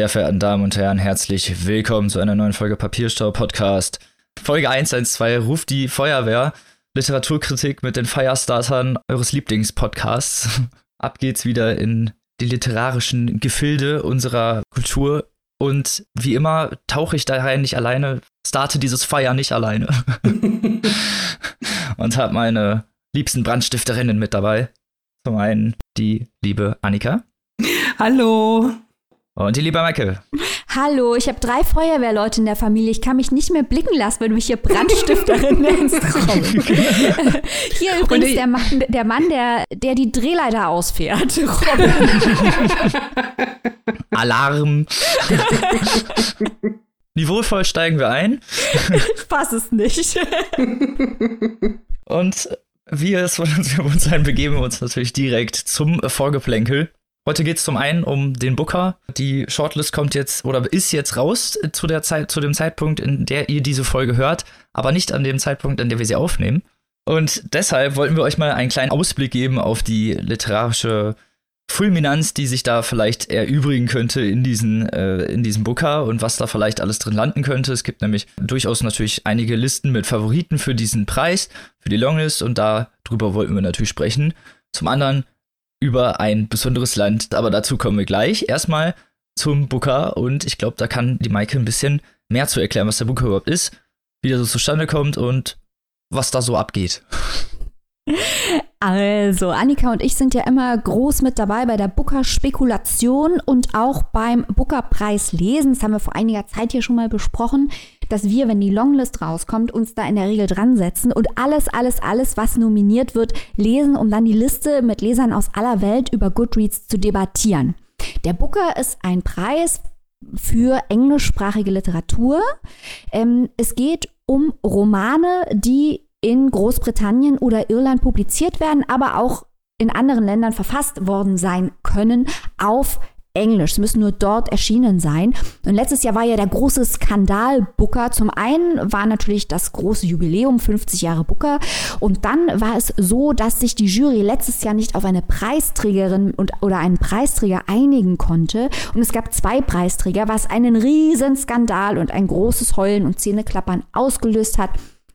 Sehr verehrten Damen und Herren, herzlich willkommen zu einer neuen Folge Papierstau Podcast. Folge 112 ruft die Feuerwehr. Literaturkritik mit den Firestartern eures Lieblingspodcasts. Ab geht's wieder in die literarischen Gefilde unserer Kultur. Und wie immer tauche ich da rein nicht alleine, starte dieses Feuer nicht alleine. und habe meine liebsten Brandstifterinnen mit dabei. Zum einen die liebe Annika. Hallo. Und die liebe Michael. Hallo, ich habe drei Feuerwehrleute in der Familie. Ich kann mich nicht mehr blicken lassen, wenn du mich hier Brandstifterin nennst. hier übrigens der Mann, der, Mann der, der die Drehleiter ausfährt. Alarm. Niveauvoll steigen wir ein. ich fasse es nicht. Und wir, wir uns ein, begeben uns natürlich direkt zum Vorgeplänkel. Heute geht es zum einen um den Booker. Die Shortlist kommt jetzt oder ist jetzt raus zu der Zeit, zu dem Zeitpunkt, in der ihr diese Folge hört, aber nicht an dem Zeitpunkt, an dem wir sie aufnehmen. Und deshalb wollten wir euch mal einen kleinen Ausblick geben auf die literarische Fulminanz, die sich da vielleicht erübrigen könnte in diesen, äh, in diesem Booker und was da vielleicht alles drin landen könnte. Es gibt nämlich durchaus natürlich einige Listen mit Favoriten für diesen Preis, für die Longlist und darüber wollten wir natürlich sprechen. Zum anderen über ein besonderes Land, aber dazu kommen wir gleich. Erstmal zum Booker und ich glaube, da kann die Maike ein bisschen mehr zu erklären, was der Booker überhaupt ist, wie der so zustande kommt und was da so abgeht. Also, Annika und ich sind ja immer groß mit dabei bei der Booker-Spekulation und auch beim Booker-Preis lesen. Das haben wir vor einiger Zeit hier schon mal besprochen, dass wir, wenn die Longlist rauskommt, uns da in der Regel dran setzen und alles, alles, alles, was nominiert wird, lesen, um dann die Liste mit Lesern aus aller Welt über Goodreads zu debattieren. Der Booker ist ein Preis für englischsprachige Literatur. Ähm, es geht um Romane, die in Großbritannien oder Irland publiziert werden, aber auch in anderen Ländern verfasst worden sein können auf Englisch. Es müssen nur dort erschienen sein. Und letztes Jahr war ja der große Skandal Booker. Zum einen war natürlich das große Jubiläum, 50 Jahre Booker. Und dann war es so, dass sich die Jury letztes Jahr nicht auf eine Preisträgerin und, oder einen Preisträger einigen konnte. Und es gab zwei Preisträger, was einen riesen Skandal und ein großes Heulen und Zähneklappern ausgelöst hat.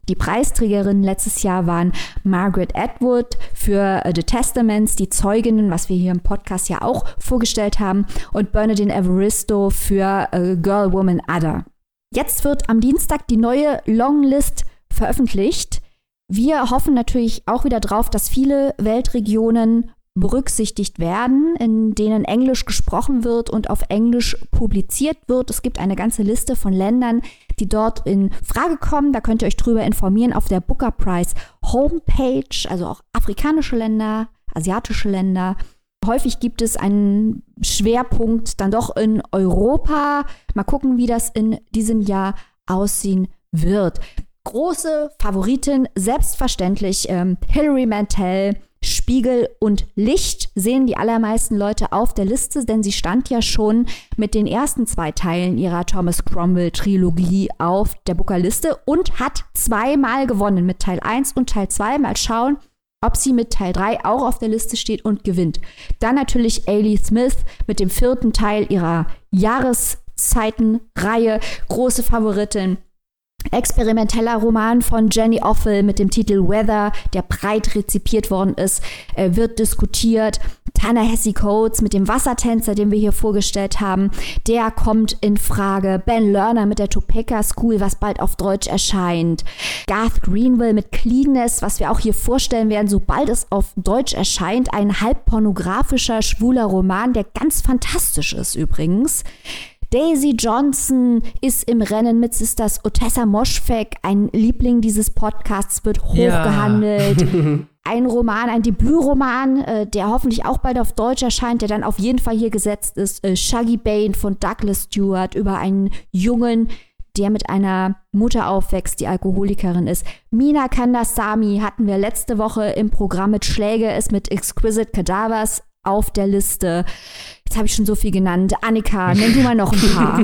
Die Preisträgerinnen letztes Jahr waren Margaret Atwood für uh, The Testaments, die Zeuginnen, was wir hier im Podcast ja auch vorgestellt haben, und Bernadine Evaristo für uh, Girl, Woman, Other. Jetzt wird am Dienstag die neue Longlist veröffentlicht. Wir hoffen natürlich auch wieder drauf, dass viele Weltregionen berücksichtigt werden, in denen Englisch gesprochen wird und auf Englisch publiziert wird. Es gibt eine ganze Liste von Ländern, die dort in Frage kommen. Da könnt ihr euch drüber informieren auf der Booker Prize Homepage, also auch afrikanische Länder, asiatische Länder. Häufig gibt es einen Schwerpunkt dann doch in Europa. Mal gucken, wie das in diesem Jahr aussehen wird. Große Favoritin, selbstverständlich ähm, Hilary Mantel, Spiegel und Licht sehen die allermeisten Leute auf der Liste, denn sie stand ja schon mit den ersten zwei Teilen ihrer Thomas Cromwell Trilogie auf der Booker-Liste und hat zweimal gewonnen mit Teil 1 und Teil 2. Mal schauen, ob sie mit Teil 3 auch auf der Liste steht und gewinnt. Dann natürlich Ailey Smith mit dem vierten Teil ihrer Jahreszeitenreihe, große Favoritin. Experimenteller Roman von Jenny Offel mit dem Titel Weather, der breit rezipiert worden ist, äh, wird diskutiert. Ta-Nehisi Coates mit dem Wassertänzer, den wir hier vorgestellt haben, der kommt in Frage. Ben Lerner mit der Topeka School, was bald auf Deutsch erscheint. Garth Greenwell mit Cleanness, was wir auch hier vorstellen werden, sobald es auf Deutsch erscheint. Ein halb pornografischer, schwuler Roman, der ganz fantastisch ist übrigens. Daisy Johnson ist im Rennen mit Sisters Otessa Moschfek. Ein Liebling dieses Podcasts wird hochgehandelt. Ja. ein Roman, ein Debütroman, äh, der hoffentlich auch bald auf Deutsch erscheint, der dann auf jeden Fall hier gesetzt ist. Äh, Shaggy Bane von Douglas Stewart über einen Jungen, der mit einer Mutter aufwächst, die Alkoholikerin ist. Mina Kandasamy hatten wir letzte Woche im Programm mit Schläge, ist mit Exquisite Cadavers auf der Liste. Jetzt habe ich schon so viel genannt. Annika, nenn du mal noch ein paar.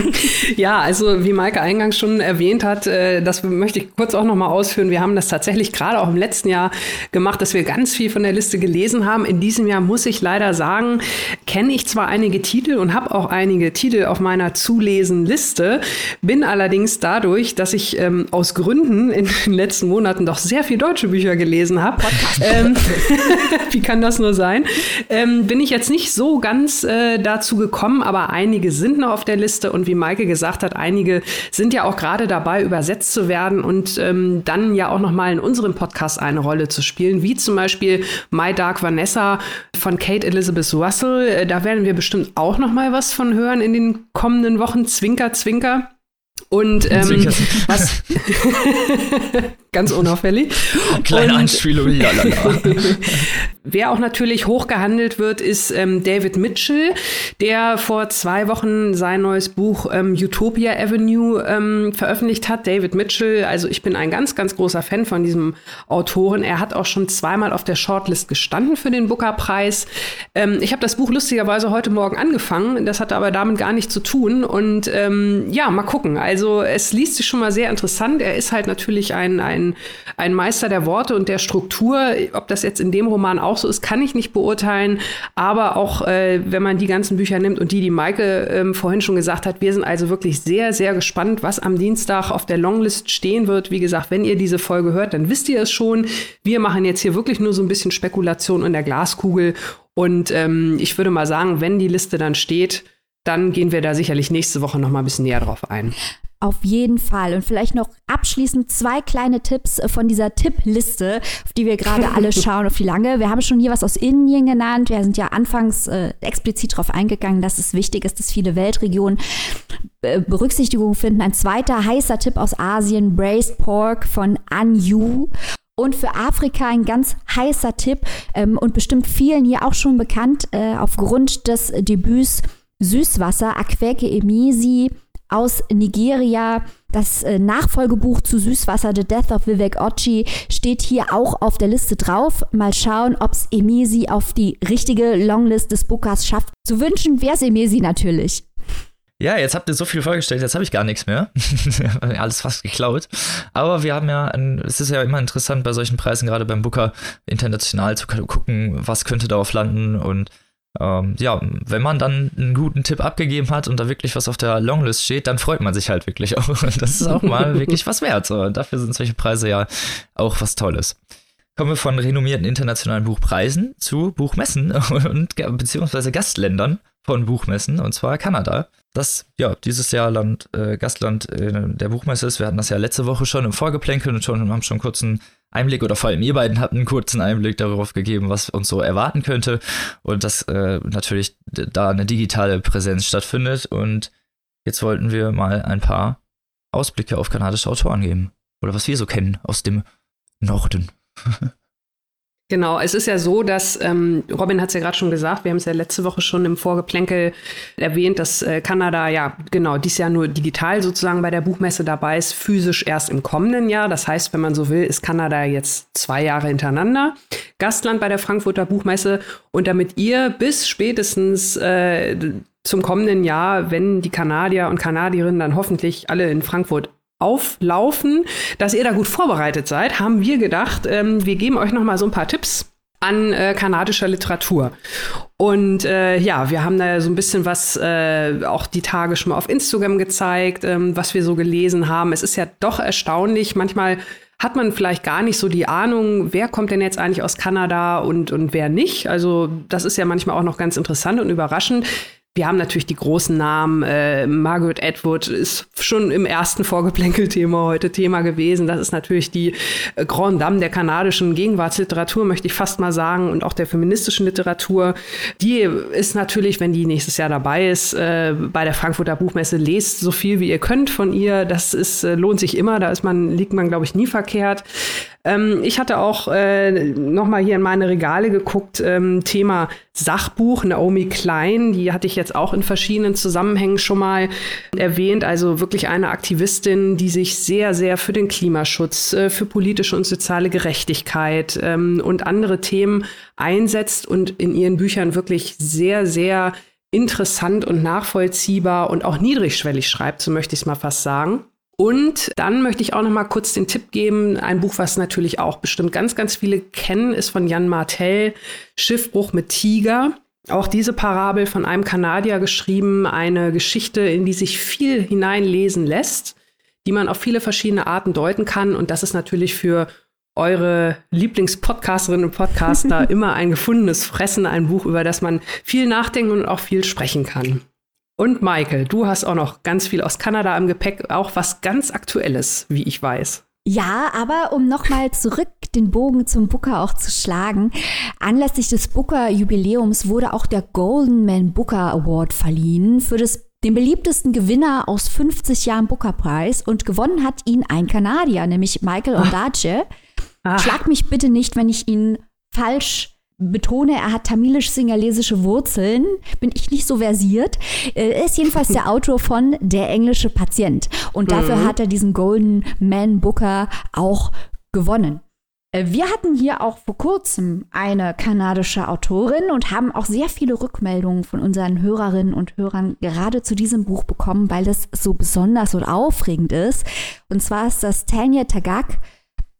ja, also wie Maike eingangs schon erwähnt hat, äh, das möchte ich kurz auch noch mal ausführen. Wir haben das tatsächlich gerade auch im letzten Jahr gemacht, dass wir ganz viel von der Liste gelesen haben. In diesem Jahr muss ich leider sagen, kenne ich zwar einige Titel und habe auch einige Titel auf meiner Zulesenliste, bin allerdings dadurch, dass ich ähm, aus Gründen in den letzten Monaten doch sehr viel deutsche Bücher gelesen habe. Ähm, wie kann das nur sein? Ähm, bin ich jetzt nicht so ganz ganz äh, dazu gekommen, aber einige sind noch auf der Liste und wie Maike gesagt hat, einige sind ja auch gerade dabei, übersetzt zu werden und ähm, dann ja auch noch mal in unserem Podcast eine Rolle zu spielen, wie zum Beispiel My Dark Vanessa von Kate Elizabeth Russell. Äh, da werden wir bestimmt auch noch mal was von hören in den kommenden Wochen. Zwinker, zwinker. Und ähm, was ganz unauffällig. Kleine Anspielung, lalala. Wer auch natürlich hoch gehandelt wird, ist ähm, David Mitchell, der vor zwei Wochen sein neues Buch ähm, Utopia Avenue ähm, veröffentlicht hat. David Mitchell, also ich bin ein ganz, ganz großer Fan von diesem Autoren. Er hat auch schon zweimal auf der Shortlist gestanden für den Booker-Preis. Ähm, ich habe das Buch lustigerweise heute Morgen angefangen. Das hatte aber damit gar nichts zu tun. Und ähm, ja, mal gucken. Also es liest sich schon mal sehr interessant. Er ist halt natürlich ein, ein, ein Meister der Worte und der Struktur. Ob das jetzt in dem Roman auch auch so ist, kann ich nicht beurteilen. Aber auch äh, wenn man die ganzen Bücher nimmt und die, die Maike ähm, vorhin schon gesagt hat, wir sind also wirklich sehr, sehr gespannt, was am Dienstag auf der Longlist stehen wird. Wie gesagt, wenn ihr diese Folge hört, dann wisst ihr es schon. Wir machen jetzt hier wirklich nur so ein bisschen Spekulation in der Glaskugel. Und ähm, ich würde mal sagen, wenn die Liste dann steht, dann gehen wir da sicherlich nächste Woche noch mal ein bisschen näher drauf ein. Auf jeden Fall. Und vielleicht noch abschließend zwei kleine Tipps äh, von dieser Tippliste, auf die wir gerade alle schauen, auf die lange. Wir haben schon hier was aus Indien genannt. Wir sind ja anfangs äh, explizit darauf eingegangen, dass es wichtig ist, dass viele Weltregionen äh, Berücksichtigung finden. Ein zweiter heißer Tipp aus Asien, Braised Pork von Anju. Und für Afrika ein ganz heißer Tipp ähm, und bestimmt vielen hier auch schon bekannt äh, aufgrund des Debüts Süßwasser, Aqueke Emisi aus Nigeria. Das äh, Nachfolgebuch zu Süßwasser, The Death of Vivek Ochi, steht hier auch auf der Liste drauf. Mal schauen, ob es Emesi auf die richtige Longlist des Bookers schafft. Zu wünschen wäre es Emesi natürlich. Ja, jetzt habt ihr so viel vorgestellt, jetzt habe ich gar nichts mehr. Alles fast geklaut. Aber wir haben ja, ein, es ist ja immer interessant bei solchen Preisen, gerade beim Booker, international zu gucken, was könnte darauf landen und ähm, ja, wenn man dann einen guten Tipp abgegeben hat und da wirklich was auf der Longlist steht, dann freut man sich halt wirklich auch. Und das ist auch mal wirklich was wert. So. dafür sind solche Preise ja auch was Tolles. Kommen wir von renommierten internationalen Buchpreisen zu Buchmessen und beziehungsweise Gastländern von Buchmessen, und zwar Kanada. Das ja dieses Jahr Land, äh, Gastland äh, der Buchmesse ist. Wir hatten das ja letzte Woche schon im Vorgeplänkel und schon haben schon kurz einen Einblick oder vor allem ihr beiden hatten einen kurzen Einblick darauf gegeben, was uns so erwarten könnte und dass äh, natürlich da eine digitale Präsenz stattfindet und jetzt wollten wir mal ein paar Ausblicke auf kanadische Autoren geben oder was wir so kennen aus dem Norden. Genau, es ist ja so, dass, ähm, Robin hat es ja gerade schon gesagt, wir haben es ja letzte Woche schon im Vorgeplänkel erwähnt, dass äh, Kanada ja genau dieses Jahr nur digital sozusagen bei der Buchmesse dabei ist, physisch erst im kommenden Jahr. Das heißt, wenn man so will, ist Kanada jetzt zwei Jahre hintereinander Gastland bei der Frankfurter Buchmesse. Und damit ihr bis spätestens äh, zum kommenden Jahr, wenn die Kanadier und Kanadierinnen dann hoffentlich alle in Frankfurt auflaufen, dass ihr da gut vorbereitet seid, haben wir gedacht, ähm, wir geben euch noch mal so ein paar Tipps an äh, kanadischer Literatur. Und äh, ja, wir haben da so ein bisschen was äh, auch die Tage schon mal auf Instagram gezeigt, ähm, was wir so gelesen haben. Es ist ja doch erstaunlich. Manchmal hat man vielleicht gar nicht so die Ahnung, wer kommt denn jetzt eigentlich aus Kanada und, und wer nicht. Also das ist ja manchmal auch noch ganz interessant und überraschend. Wir haben natürlich die großen Namen. Äh, Margaret Atwood ist schon im ersten Vorgeplänkel-Thema heute Thema gewesen. Das ist natürlich die äh, Grand Dame der kanadischen Gegenwartsliteratur, möchte ich fast mal sagen, und auch der feministischen Literatur. Die ist natürlich, wenn die nächstes Jahr dabei ist, äh, bei der Frankfurter Buchmesse, lest so viel wie ihr könnt von ihr. Das ist, äh, lohnt sich immer. Da ist man, liegt man, glaube ich, nie verkehrt. Ähm, ich hatte auch äh, noch mal hier in meine Regale geguckt, ähm, Thema Sachbuch, Naomi Klein, die hatte ich jetzt auch in verschiedenen Zusammenhängen schon mal erwähnt. Also wirklich eine Aktivistin, die sich sehr, sehr für den Klimaschutz, äh, für politische und soziale Gerechtigkeit ähm, und andere Themen einsetzt und in ihren Büchern wirklich sehr, sehr interessant und nachvollziehbar und auch niedrigschwellig schreibt, so möchte ich es mal fast sagen. Und dann möchte ich auch noch mal kurz den Tipp geben, ein Buch, was natürlich auch bestimmt ganz, ganz viele kennen, ist von Jan Martell, Schiffbruch mit Tiger. Auch diese Parabel von einem Kanadier geschrieben, eine Geschichte, in die sich viel hineinlesen lässt, die man auf viele verschiedene Arten deuten kann. Und das ist natürlich für eure Lieblingspodcasterinnen und Podcaster immer ein gefundenes Fressen, ein Buch, über das man viel nachdenken und auch viel sprechen kann. Und Michael, du hast auch noch ganz viel aus Kanada im Gepäck, auch was ganz Aktuelles, wie ich weiß. Ja, aber um nochmal zurück den Bogen zum Booker auch zu schlagen, anlässlich des Booker-Jubiläums wurde auch der Golden Man Booker Award verliehen für das den beliebtesten Gewinner aus 50 Jahren Booker Prize und gewonnen hat ihn ein Kanadier, nämlich Michael Ondaatje. Schlag mich bitte nicht, wenn ich ihn falsch betone, er hat tamilisch-singalesische Wurzeln, bin ich nicht so versiert. Er ist jedenfalls der Autor von Der englische Patient. Und dafür mhm. hat er diesen Golden Man Booker auch gewonnen. Äh, wir hatten hier auch vor kurzem eine kanadische Autorin und haben auch sehr viele Rückmeldungen von unseren Hörerinnen und Hörern gerade zu diesem Buch bekommen, weil es so besonders und aufregend ist. Und zwar ist das Tanya Tagak,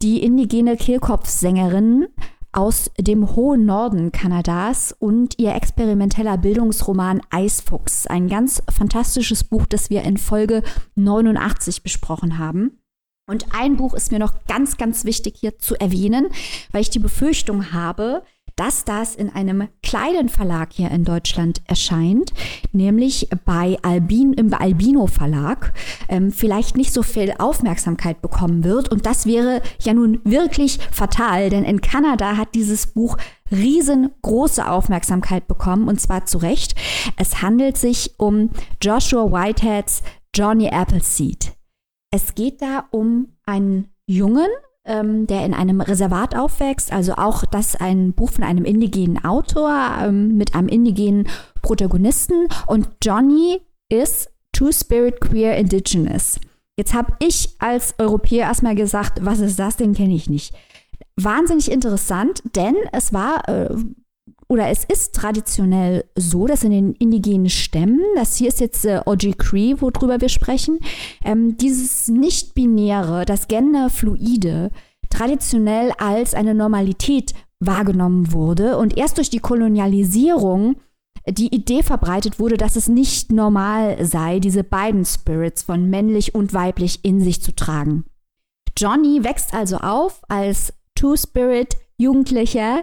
die indigene Kehlkopfsängerin aus dem hohen Norden Kanadas und ihr experimenteller Bildungsroman Eisfuchs. Ein ganz fantastisches Buch, das wir in Folge 89 besprochen haben. Und ein Buch ist mir noch ganz, ganz wichtig hier zu erwähnen, weil ich die Befürchtung habe, dass das in einem kleinen Verlag hier in Deutschland erscheint, nämlich bei Albin, im Albino Verlag, ähm, vielleicht nicht so viel Aufmerksamkeit bekommen wird. Und das wäre ja nun wirklich fatal, denn in Kanada hat dieses Buch riesengroße Aufmerksamkeit bekommen und zwar zu Recht. Es handelt sich um Joshua Whiteheads Johnny Appleseed. Es geht da um einen Jungen, ähm, der in einem Reservat aufwächst. Also auch das ein Buch von einem indigenen Autor ähm, mit einem indigenen Protagonisten. Und Johnny ist Two-Spirit Queer Indigenous. Jetzt habe ich als Europäer erstmal gesagt, was ist das, den kenne ich nicht. Wahnsinnig interessant, denn es war äh, oder es ist traditionell so, dass in den indigenen Stämmen, das hier ist jetzt äh, Oji Cree, worüber wir sprechen, ähm, dieses nicht-binäre, das Genderfluide traditionell als eine Normalität wahrgenommen wurde und erst durch die Kolonialisierung die Idee verbreitet wurde, dass es nicht normal sei, diese beiden Spirits von männlich und weiblich in sich zu tragen. Johnny wächst also auf als Two-Spirit-Jugendlicher,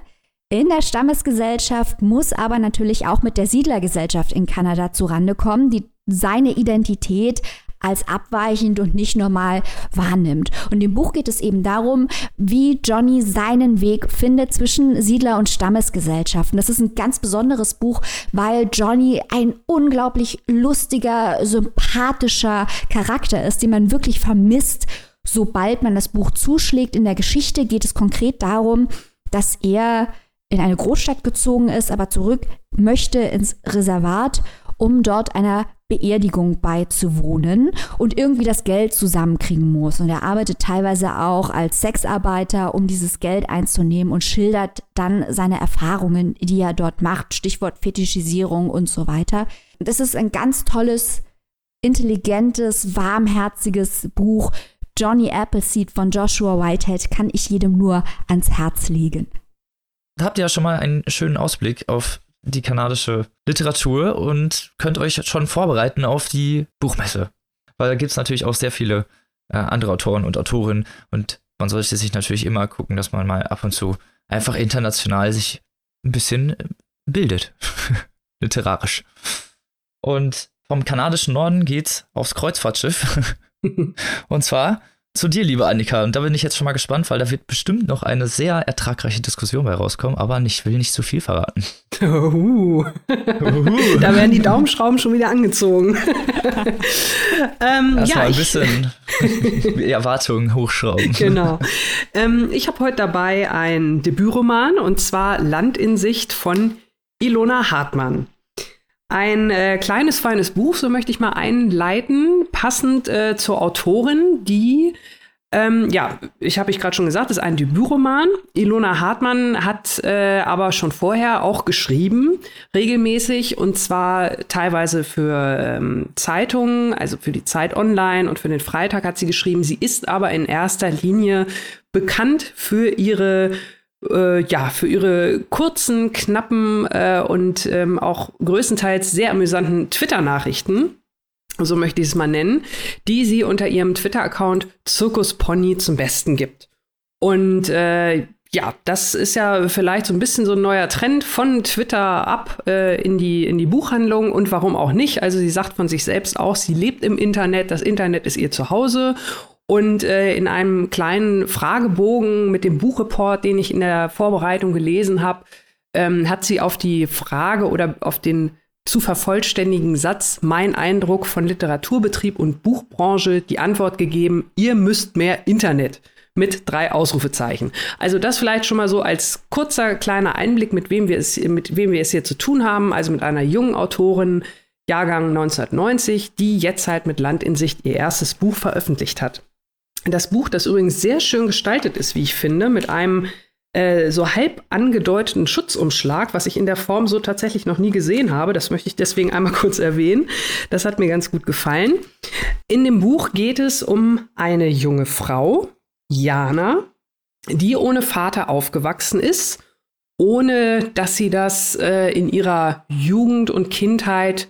in der Stammesgesellschaft muss aber natürlich auch mit der Siedlergesellschaft in Kanada zurande kommen, die seine Identität als abweichend und nicht normal wahrnimmt. Und im Buch geht es eben darum, wie Johnny seinen Weg findet zwischen Siedler- und Stammesgesellschaften. Das ist ein ganz besonderes Buch, weil Johnny ein unglaublich lustiger, sympathischer Charakter ist, den man wirklich vermisst, sobald man das Buch zuschlägt. In der Geschichte geht es konkret darum, dass er in eine Großstadt gezogen ist, aber zurück möchte ins Reservat, um dort einer Beerdigung beizuwohnen und irgendwie das Geld zusammenkriegen muss. Und er arbeitet teilweise auch als Sexarbeiter, um dieses Geld einzunehmen und schildert dann seine Erfahrungen, die er dort macht, Stichwort Fetischisierung und so weiter. Das ist ein ganz tolles, intelligentes, warmherziges Buch. Johnny Appleseed von Joshua Whitehead kann ich jedem nur ans Herz legen habt ihr ja schon mal einen schönen Ausblick auf die kanadische Literatur und könnt euch schon vorbereiten auf die Buchmesse. Weil da gibt es natürlich auch sehr viele äh, andere Autoren und Autorinnen und man sollte sich natürlich immer gucken, dass man mal ab und zu einfach international sich ein bisschen äh, bildet. Literarisch. Und vom kanadischen Norden geht's aufs Kreuzfahrtschiff. und zwar zu dir, liebe Annika. Und da bin ich jetzt schon mal gespannt, weil da wird bestimmt noch eine sehr ertragreiche Diskussion bei rauskommen, aber ich will nicht zu viel verraten. Uh. da werden die Daumenschrauben schon wieder angezogen. ähm, ja, mal ein bisschen Erwartungen hochschrauben. Genau. Ähm, ich habe heute dabei ein Debütroman und zwar Land in Sicht von Ilona Hartmann. Ein äh, kleines, feines Buch, so möchte ich mal einleiten, passend äh, zur Autorin, die, ähm, ja, ich habe ich gerade schon gesagt, ist ein Debütroman. Ilona Hartmann hat äh, aber schon vorher auch geschrieben, regelmäßig, und zwar teilweise für ähm, Zeitungen, also für die Zeit Online und für den Freitag hat sie geschrieben. Sie ist aber in erster Linie bekannt für ihre äh, ja, für ihre kurzen, knappen äh, und ähm, auch größtenteils sehr amüsanten Twitter-Nachrichten, so möchte ich es mal nennen, die sie unter ihrem Twitter-Account Zirkus Pony zum Besten gibt. Und äh, ja, das ist ja vielleicht so ein bisschen so ein neuer Trend von Twitter ab äh, in, die, in die Buchhandlung und warum auch nicht. Also sie sagt von sich selbst auch, sie lebt im Internet, das Internet ist ihr Zuhause und äh, in einem kleinen Fragebogen mit dem Buchreport, den ich in der Vorbereitung gelesen habe, ähm, hat sie auf die Frage oder auf den zu vervollständigen Satz Mein Eindruck von Literaturbetrieb und Buchbranche die Antwort gegeben, ihr müsst mehr Internet mit drei Ausrufezeichen. Also das vielleicht schon mal so als kurzer kleiner Einblick, mit wem wir es, mit wem wir es hier zu tun haben. Also mit einer jungen Autorin, Jahrgang 1990, die jetzt halt mit Land in Sicht ihr erstes Buch veröffentlicht hat. Das Buch, das übrigens sehr schön gestaltet ist, wie ich finde, mit einem äh, so halb angedeuteten Schutzumschlag, was ich in der Form so tatsächlich noch nie gesehen habe. Das möchte ich deswegen einmal kurz erwähnen. Das hat mir ganz gut gefallen. In dem Buch geht es um eine junge Frau, Jana, die ohne Vater aufgewachsen ist, ohne dass sie das äh, in ihrer Jugend und Kindheit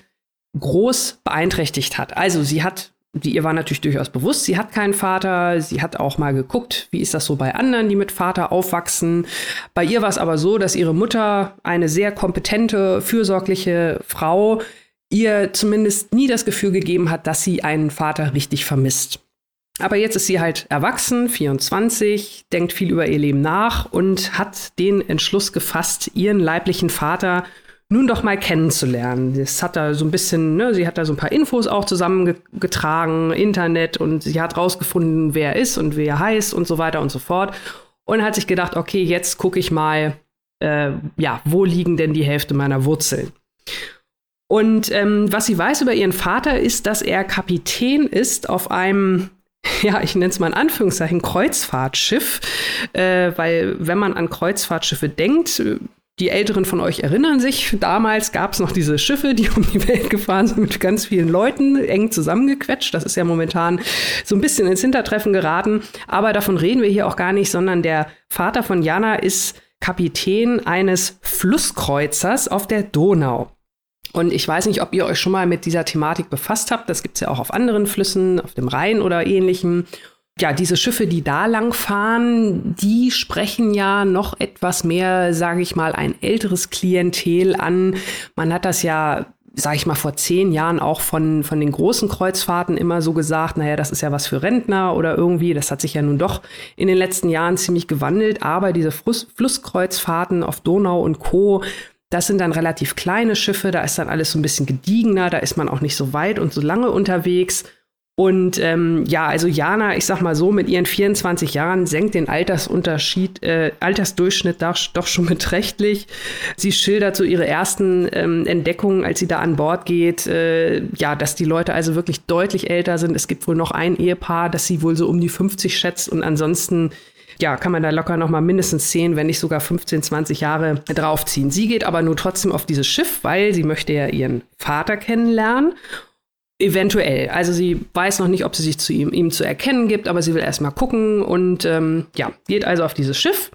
groß beeinträchtigt hat. Also sie hat die ihr war natürlich durchaus bewusst, sie hat keinen Vater. Sie hat auch mal geguckt, wie ist das so bei anderen, die mit Vater aufwachsen. Bei ihr war es aber so, dass ihre Mutter, eine sehr kompetente, fürsorgliche Frau, ihr zumindest nie das Gefühl gegeben hat, dass sie einen Vater richtig vermisst. Aber jetzt ist sie halt erwachsen, 24, denkt viel über ihr Leben nach und hat den Entschluss gefasst, ihren leiblichen Vater nun doch mal kennenzulernen. Das hat da so ein bisschen, ne, sie hat da so ein paar Infos auch zusammengetragen, Internet und sie hat rausgefunden, wer er ist und wer er heißt und so weiter und so fort. Und hat sich gedacht, okay, jetzt gucke ich mal, äh, ja, wo liegen denn die Hälfte meiner Wurzeln? Und ähm, was sie weiß über ihren Vater ist, dass er Kapitän ist auf einem ja, ich nenne es mal in Anführungszeichen Kreuzfahrtschiff, äh, weil wenn man an Kreuzfahrtschiffe denkt, die Älteren von euch erinnern sich, damals gab es noch diese Schiffe, die um die Welt gefahren sind mit ganz vielen Leuten, eng zusammengequetscht. Das ist ja momentan so ein bisschen ins Hintertreffen geraten. Aber davon reden wir hier auch gar nicht, sondern der Vater von Jana ist Kapitän eines Flusskreuzers auf der Donau. Und ich weiß nicht, ob ihr euch schon mal mit dieser Thematik befasst habt. Das gibt es ja auch auf anderen Flüssen, auf dem Rhein oder ähnlichem ja, diese Schiffe, die da lang fahren, die sprechen ja noch etwas mehr, sage ich mal, ein älteres Klientel an. Man hat das ja sage ich mal, vor zehn Jahren auch von, von den großen Kreuzfahrten immer so gesagt, naja, das ist ja was für Rentner oder irgendwie. Das hat sich ja nun doch in den letzten Jahren ziemlich gewandelt. Aber diese Fluss, Flusskreuzfahrten auf Donau und Co., das sind dann relativ kleine Schiffe, da ist dann alles so ein bisschen gediegener, da ist man auch nicht so weit und so lange unterwegs. Und ähm, ja, also Jana, ich sag mal so, mit ihren 24 Jahren senkt den Altersunterschied, äh, Altersdurchschnitt doch, doch schon beträchtlich. Sie schildert so ihre ersten ähm, Entdeckungen, als sie da an Bord geht, äh, ja, dass die Leute also wirklich deutlich älter sind. Es gibt wohl noch ein Ehepaar, das sie wohl so um die 50 schätzt und ansonsten ja, kann man da locker noch mal mindestens 10, wenn nicht sogar 15, 20 Jahre draufziehen. Sie geht aber nur trotzdem auf dieses Schiff, weil sie möchte ja ihren Vater kennenlernen Eventuell. Also sie weiß noch nicht, ob sie sich zu ihm, ihm zu erkennen gibt, aber sie will erstmal gucken und ähm, ja, geht also auf dieses Schiff.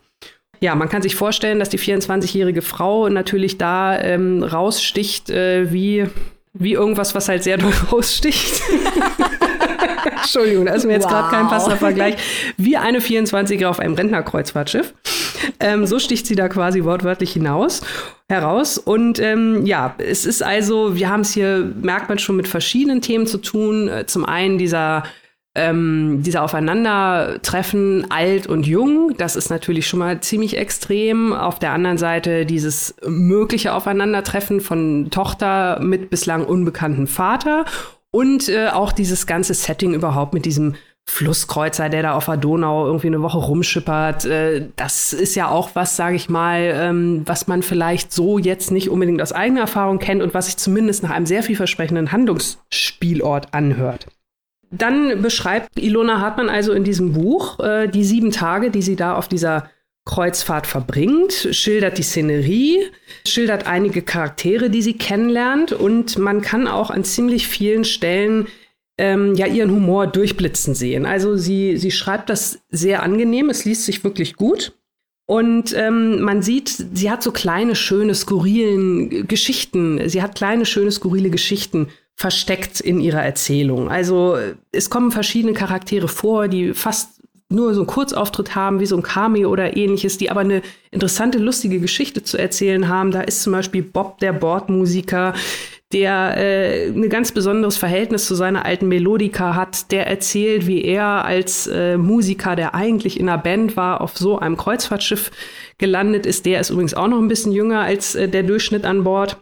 Ja, man kann sich vorstellen, dass die 24-jährige Frau natürlich da ähm, raussticht äh, wie, wie irgendwas, was halt sehr doll raussticht. Entschuldigung, da ist mir jetzt wow. gerade kein passender Vergleich. Wie eine 24er auf einem Rentnerkreuzfahrtschiff. Ähm, so sticht sie da quasi wortwörtlich hinaus, heraus. Und ähm, ja, es ist also, wir haben es hier, merkt man schon, mit verschiedenen Themen zu tun. Äh, zum einen dieser ähm, dieser Aufeinandertreffen alt und jung, das ist natürlich schon mal ziemlich extrem. Auf der anderen Seite dieses mögliche Aufeinandertreffen von Tochter mit bislang unbekanntem Vater und äh, auch dieses ganze Setting überhaupt mit diesem Flusskreuzer, der da auf der Donau irgendwie eine Woche rumschippert. Äh, das ist ja auch was, sage ich mal, ähm, was man vielleicht so jetzt nicht unbedingt aus eigener Erfahrung kennt und was sich zumindest nach einem sehr vielversprechenden Handlungsspielort anhört. Dann beschreibt Ilona Hartmann also in diesem Buch äh, die sieben Tage, die sie da auf dieser Kreuzfahrt verbringt, schildert die Szenerie, schildert einige Charaktere, die sie kennenlernt und man kann auch an ziemlich vielen Stellen ähm, ja ihren Humor durchblitzen sehen. Also sie, sie schreibt das sehr angenehm, es liest sich wirklich gut. Und ähm, man sieht, sie hat so kleine, schöne, skurrilen Geschichten. Sie hat kleine, schöne, skurrile Geschichten versteckt in ihrer Erzählung. Also es kommen verschiedene Charaktere vor, die fast nur so einen Kurzauftritt haben, wie so ein Cameo oder ähnliches, die aber eine interessante, lustige Geschichte zu erzählen haben. Da ist zum Beispiel Bob, der Bordmusiker, der äh, ein ganz besonderes Verhältnis zu seiner alten Melodika hat, der erzählt, wie er als äh, Musiker, der eigentlich in einer Band war, auf so einem Kreuzfahrtschiff gelandet ist. Der ist übrigens auch noch ein bisschen jünger als äh, der Durchschnitt an Bord.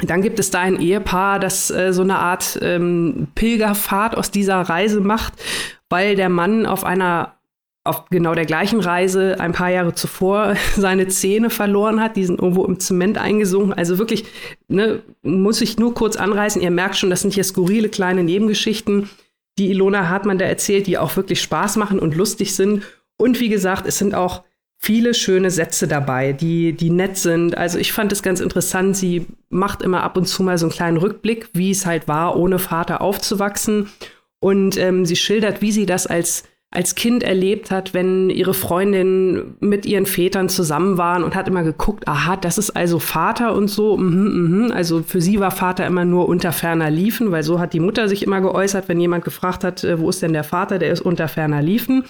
Dann gibt es da ein Ehepaar, das äh, so eine Art ähm, Pilgerfahrt aus dieser Reise macht, weil der Mann auf einer auf genau der gleichen Reise ein paar Jahre zuvor seine Zähne verloren hat. Die sind irgendwo im Zement eingesunken. Also wirklich, ne, muss ich nur kurz anreißen. Ihr merkt schon, das sind hier skurrile kleine Nebengeschichten, die Ilona Hartmann da erzählt, die auch wirklich Spaß machen und lustig sind. Und wie gesagt, es sind auch viele schöne Sätze dabei, die, die nett sind. Also ich fand es ganz interessant. Sie macht immer ab und zu mal so einen kleinen Rückblick, wie es halt war, ohne Vater aufzuwachsen. Und ähm, sie schildert, wie sie das als als Kind erlebt hat, wenn ihre Freundinnen mit ihren Vätern zusammen waren und hat immer geguckt, aha, das ist also Vater und so. Mhm, mh. Also für sie war Vater immer nur unter ferner Liefen, weil so hat die Mutter sich immer geäußert, wenn jemand gefragt hat, äh, wo ist denn der Vater, der ist unter ferner Liefen.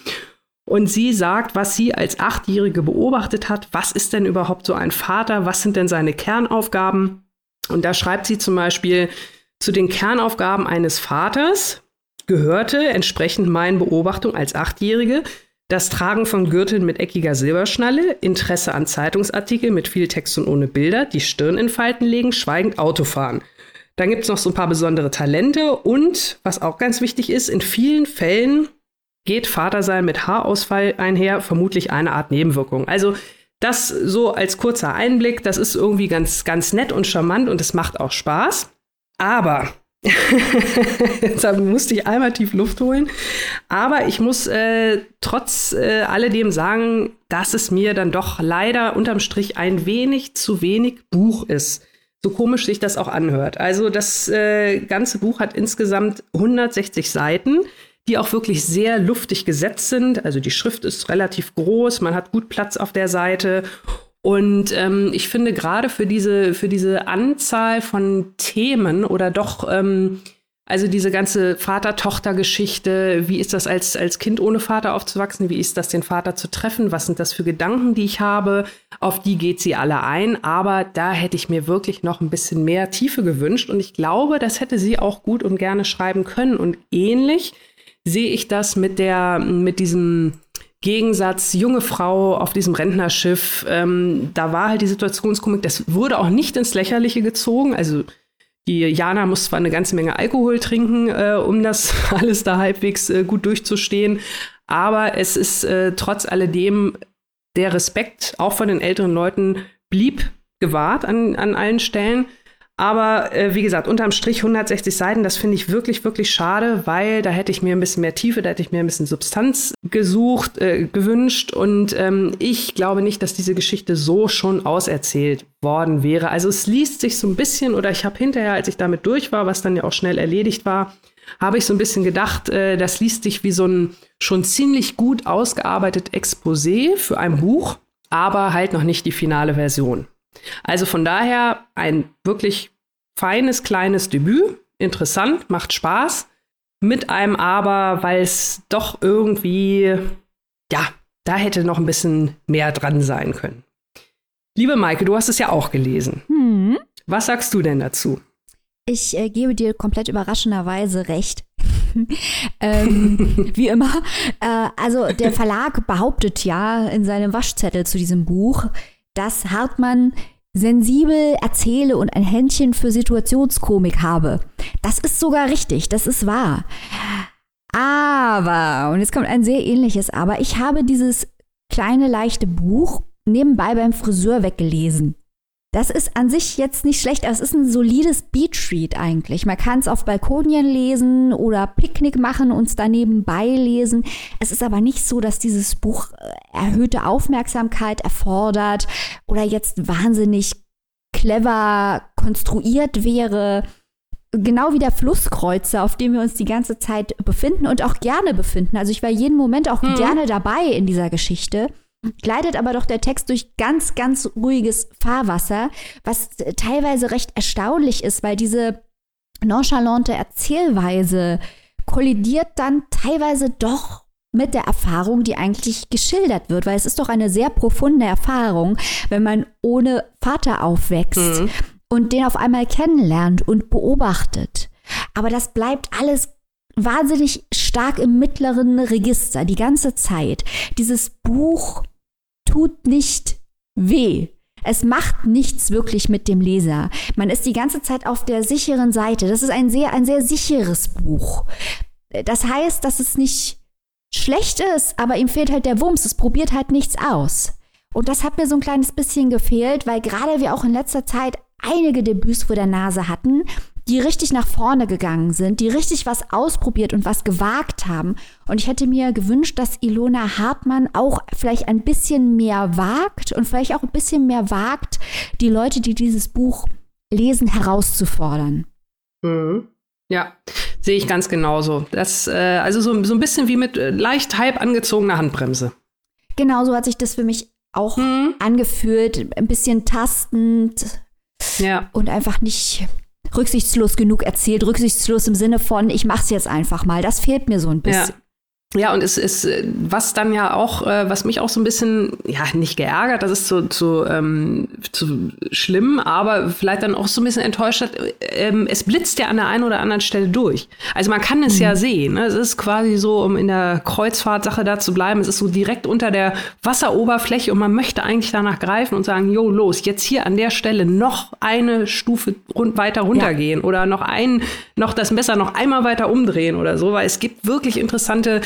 Und sie sagt, was sie als Achtjährige beobachtet hat, was ist denn überhaupt so ein Vater, was sind denn seine Kernaufgaben? Und da schreibt sie zum Beispiel zu den Kernaufgaben eines Vaters, gehörte entsprechend meinen Beobachtungen als Achtjährige das Tragen von Gürteln mit eckiger Silberschnalle, Interesse an Zeitungsartikeln mit viel Text und ohne Bilder, die Stirn in Falten legen, schweigend Autofahren. Dann gibt es noch so ein paar besondere Talente und, was auch ganz wichtig ist, in vielen Fällen geht Vatersein mit Haarausfall einher, vermutlich eine Art Nebenwirkung. Also das so als kurzer Einblick, das ist irgendwie ganz, ganz nett und charmant und es macht auch Spaß. Aber Jetzt musste ich einmal tief Luft holen. Aber ich muss äh, trotz äh, alledem sagen, dass es mir dann doch leider unterm Strich ein wenig zu wenig Buch ist. So komisch sich das auch anhört. Also das äh, ganze Buch hat insgesamt 160 Seiten, die auch wirklich sehr luftig gesetzt sind. Also die Schrift ist relativ groß, man hat gut Platz auf der Seite und ähm, ich finde gerade für diese, für diese Anzahl von Themen oder doch, ähm, also diese ganze Vater-Tochter-Geschichte, wie ist das als, als Kind ohne Vater aufzuwachsen? Wie ist das, den Vater zu treffen? Was sind das für Gedanken, die ich habe? Auf die geht sie alle ein. Aber da hätte ich mir wirklich noch ein bisschen mehr Tiefe gewünscht. Und ich glaube, das hätte sie auch gut und gerne schreiben können. Und ähnlich sehe ich das mit der, mit diesem Gegensatz, junge Frau auf diesem Rentnerschiff, ähm, da war halt die Situationskomik, das wurde auch nicht ins Lächerliche gezogen. Also die Jana muss zwar eine ganze Menge Alkohol trinken, äh, um das alles da halbwegs äh, gut durchzustehen, aber es ist äh, trotz alledem der Respekt auch von den älteren Leuten blieb gewahrt an, an allen Stellen. Aber äh, wie gesagt, unterm Strich 160 Seiten, das finde ich wirklich, wirklich schade, weil da hätte ich mir ein bisschen mehr Tiefe, da hätte ich mir ein bisschen Substanz gesucht, äh, gewünscht. Und ähm, ich glaube nicht, dass diese Geschichte so schon auserzählt worden wäre. Also es liest sich so ein bisschen, oder ich habe hinterher, als ich damit durch war, was dann ja auch schnell erledigt war, habe ich so ein bisschen gedacht, äh, das liest sich wie so ein schon ziemlich gut ausgearbeitet Exposé für ein Buch, aber halt noch nicht die finale Version. Also von daher ein wirklich feines, kleines Debüt. Interessant, macht Spaß. Mit einem Aber, weil es doch irgendwie, ja, da hätte noch ein bisschen mehr dran sein können. Liebe Maike, du hast es ja auch gelesen. Hm. Was sagst du denn dazu? Ich äh, gebe dir komplett überraschenderweise recht. ähm, wie immer. Äh, also der Verlag behauptet ja in seinem Waschzettel zu diesem Buch, dass Hartmann sensibel erzähle und ein Händchen für Situationskomik habe. Das ist sogar richtig, das ist wahr. Aber, und jetzt kommt ein sehr ähnliches Aber, ich habe dieses kleine leichte Buch nebenbei beim Friseur weggelesen. Das ist an sich jetzt nicht schlecht, aber es ist ein solides Beatread eigentlich. Man kann es auf Balkonien lesen oder Picknick machen und es da nebenbei lesen. Es ist aber nicht so, dass dieses Buch äh, erhöhte Aufmerksamkeit erfordert oder jetzt wahnsinnig clever konstruiert wäre. Genau wie der Flusskreuzer, auf dem wir uns die ganze Zeit befinden und auch gerne befinden. Also ich war jeden Moment auch mhm. gerne dabei in dieser Geschichte gleitet aber doch der Text durch ganz, ganz ruhiges Fahrwasser, was teilweise recht erstaunlich ist, weil diese nonchalante Erzählweise kollidiert dann teilweise doch mit der Erfahrung, die eigentlich geschildert wird, weil es ist doch eine sehr profunde Erfahrung, wenn man ohne Vater aufwächst mhm. und den auf einmal kennenlernt und beobachtet. Aber das bleibt alles wahnsinnig stark im mittleren Register die ganze Zeit. Dieses Buch tut nicht weh. Es macht nichts wirklich mit dem Leser. Man ist die ganze Zeit auf der sicheren Seite. Das ist ein sehr, ein sehr sicheres Buch. Das heißt, dass es nicht schlecht ist, aber ihm fehlt halt der Wumms. Es probiert halt nichts aus. Und das hat mir so ein kleines bisschen gefehlt, weil gerade wir auch in letzter Zeit einige Debüts vor der Nase hatten, die richtig nach vorne gegangen sind, die richtig was ausprobiert und was gewagt haben. Und ich hätte mir gewünscht, dass Ilona Hartmann auch vielleicht ein bisschen mehr wagt und vielleicht auch ein bisschen mehr wagt, die Leute, die dieses Buch lesen, herauszufordern. Mhm. Ja, sehe ich ganz genauso. Das, äh, also so, so ein bisschen wie mit äh, leicht halb angezogener Handbremse. Genau so hat sich das für mich auch mhm. angefühlt. Ein bisschen tastend. Ja. Und einfach nicht rücksichtslos genug erzählt, rücksichtslos im Sinne von, ich mach's jetzt einfach mal. Das fehlt mir so ein bisschen. Ja. Ja, und es ist, was dann ja auch, äh, was mich auch so ein bisschen, ja, nicht geärgert, das ist zu, zu, ähm, zu schlimm, aber vielleicht dann auch so ein bisschen enttäuscht hat, ähm, es blitzt ja an der einen oder anderen Stelle durch. Also man kann es mhm. ja sehen. Ne? Es ist quasi so, um in der Kreuzfahrtsache da zu bleiben, es ist so direkt unter der Wasseroberfläche und man möchte eigentlich danach greifen und sagen, jo, los, jetzt hier an der Stelle noch eine Stufe rund, weiter runtergehen ja. oder noch ein, noch das Messer noch einmal weiter umdrehen oder so, weil es gibt wirklich interessante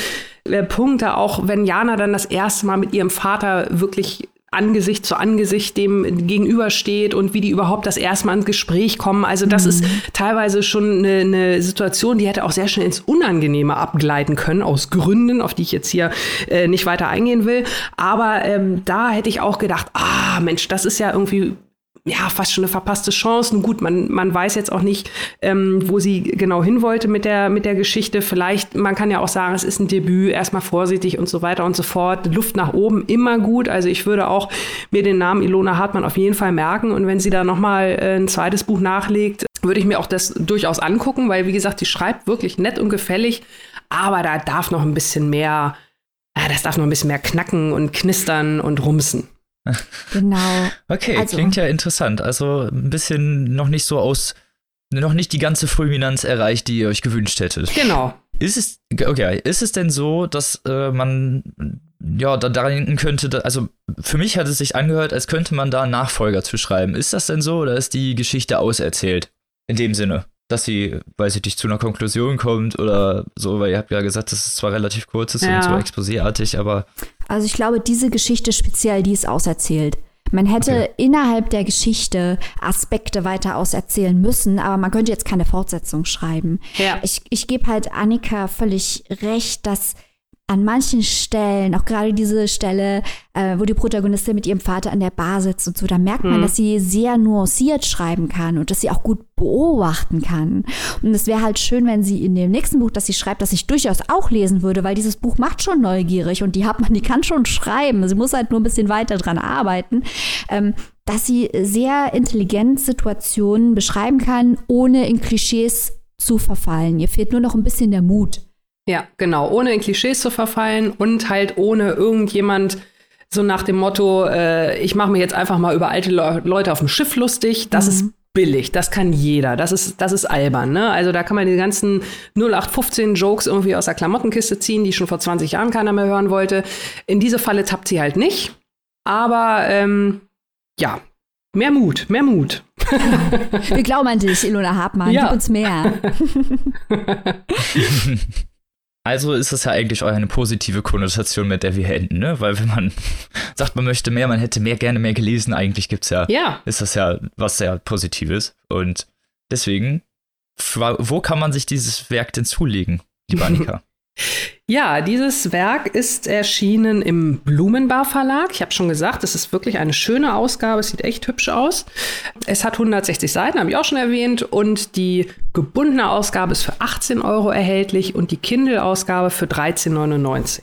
äh, Punkte, auch wenn Jana dann das erste Mal mit ihrem Vater wirklich Angesicht zu Angesicht dem gegenübersteht und wie die überhaupt das erste Mal ins Gespräch kommen. Also das mhm. ist teilweise schon eine, eine, Situation, die hätte auch sehr schnell ins Unangenehme abgleiten können, aus Gründen, auf die ich jetzt hier äh, nicht weiter eingehen will. Aber ähm, da hätte ich auch gedacht, ah Mensch, das ist ja irgendwie ja, fast schon eine verpasste Chance. Nun gut, man, man weiß jetzt auch nicht, ähm, wo sie genau hin wollte mit der, mit der Geschichte. Vielleicht, man kann ja auch sagen, es ist ein Debüt, erstmal vorsichtig und so weiter und so fort. Luft nach oben, immer gut. Also ich würde auch mir den Namen Ilona Hartmann auf jeden Fall merken. Und wenn sie da nochmal äh, ein zweites Buch nachlegt, würde ich mir auch das durchaus angucken, weil, wie gesagt, die schreibt wirklich nett und gefällig. Aber da darf noch ein bisschen mehr, das darf noch ein bisschen mehr knacken und knistern und rumsen. Genau. Okay, also. klingt ja interessant. Also ein bisschen noch nicht so aus, noch nicht die ganze Fulminanz erreicht, die ihr euch gewünscht hättet. Genau. Ist es, okay, ist es denn so, dass äh, man ja da denken könnte, also für mich hat es sich angehört, als könnte man da einen Nachfolger zu schreiben. Ist das denn so oder ist die Geschichte auserzählt? In dem Sinne, dass sie, weiß ich nicht, zu einer Konklusion kommt oder so, weil ihr habt ja gesagt, das ist zwar relativ kurz ist ja. und so exposéartig, aber also ich glaube, diese Geschichte speziell, die ist auserzählt. Man hätte okay. innerhalb der Geschichte Aspekte weiter auserzählen müssen, aber man könnte jetzt keine Fortsetzung schreiben. Ja. Ich, ich gebe halt Annika völlig recht, dass an manchen Stellen, auch gerade diese Stelle, äh, wo die Protagonistin mit ihrem Vater an der Bar sitzt und so, da merkt man, mhm. dass sie sehr nuanciert schreiben kann und dass sie auch gut beobachten kann. Und es wäre halt schön, wenn sie in dem nächsten Buch, das sie schreibt, das ich durchaus auch lesen würde, weil dieses Buch macht schon neugierig und die hat man, die kann schon schreiben. Sie muss halt nur ein bisschen weiter dran arbeiten. Ähm, dass sie sehr intelligent Situationen beschreiben kann, ohne in Klischees zu verfallen. Ihr fehlt nur noch ein bisschen der Mut. Ja, genau. Ohne in Klischees zu verfallen und halt ohne irgendjemand so nach dem Motto, äh, ich mache mir jetzt einfach mal über alte Le Leute auf dem Schiff lustig. Das mhm. ist billig. Das kann jeder. Das ist, das ist albern. Ne? Also da kann man die ganzen 0815 Jokes irgendwie aus der Klamottenkiste ziehen, die schon vor 20 Jahren keiner mehr hören wollte. In diese Falle tappt sie halt nicht. Aber ähm, ja, mehr Mut, mehr Mut. Wir glauben an dich, Ilona Hartmann. Ja. Gib uns mehr. Also ist das ja eigentlich auch eine positive Konnotation, mit der wir enden, ne? Weil wenn man sagt, man möchte mehr, man hätte mehr gerne mehr gelesen, eigentlich gibt's ja, ja. ist das ja was sehr Positives. Und deswegen, wo kann man sich dieses Werk denn zulegen, liebe Annika? Ja, dieses Werk ist erschienen im Blumenbar Verlag. Ich habe schon gesagt, es ist wirklich eine schöne Ausgabe. Es sieht echt hübsch aus. Es hat 160 Seiten, habe ich auch schon erwähnt. Und die gebundene Ausgabe ist für 18 Euro erhältlich und die Kindle-Ausgabe für 13,99.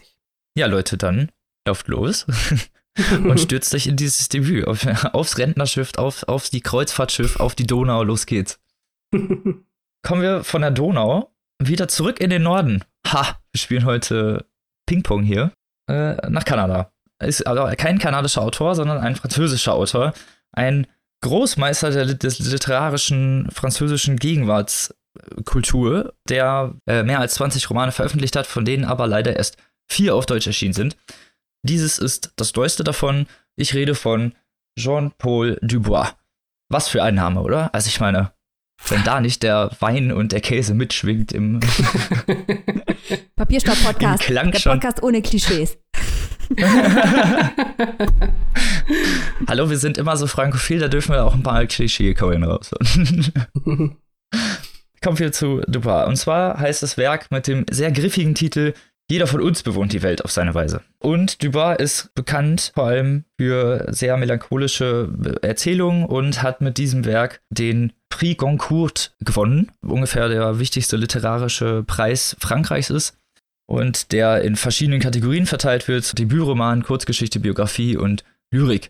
Ja, Leute, dann lauft los. und stürzt euch in dieses Debüt. Auf, aufs Rentnerschiff, auf, auf die Kreuzfahrtschiff, auf die Donau. Los geht's. Kommen wir von der Donau wieder zurück in den Norden. Ha, wir spielen heute Ping-Pong hier. Äh, nach Kanada. Ist also kein kanadischer Autor, sondern ein französischer Autor. Ein Großmeister der, des literarischen französischen Gegenwartskultur, der äh, mehr als 20 Romane veröffentlicht hat, von denen aber leider erst vier auf Deutsch erschienen sind. Dieses ist das neueste davon. Ich rede von Jean-Paul Dubois. Was für ein Name, oder? Also ich meine, wenn da nicht der Wein und der Käse mitschwingt im Papierstopp-Podcast. Der Podcast ohne Klischees. Hallo, wir sind immer so frankophil, da dürfen wir auch ein paar Klischee-Keulen raus. Kommen wir zu Dubois. Und zwar heißt das Werk mit dem sehr griffigen Titel jeder von uns bewohnt die Welt auf seine Weise. Und Dubois ist bekannt vor allem für sehr melancholische Erzählungen und hat mit diesem Werk den Prix Goncourt gewonnen, ungefähr der wichtigste literarische Preis Frankreichs ist und der in verschiedenen Kategorien verteilt wird: Debütroman, Kurzgeschichte, Biografie und Lyrik.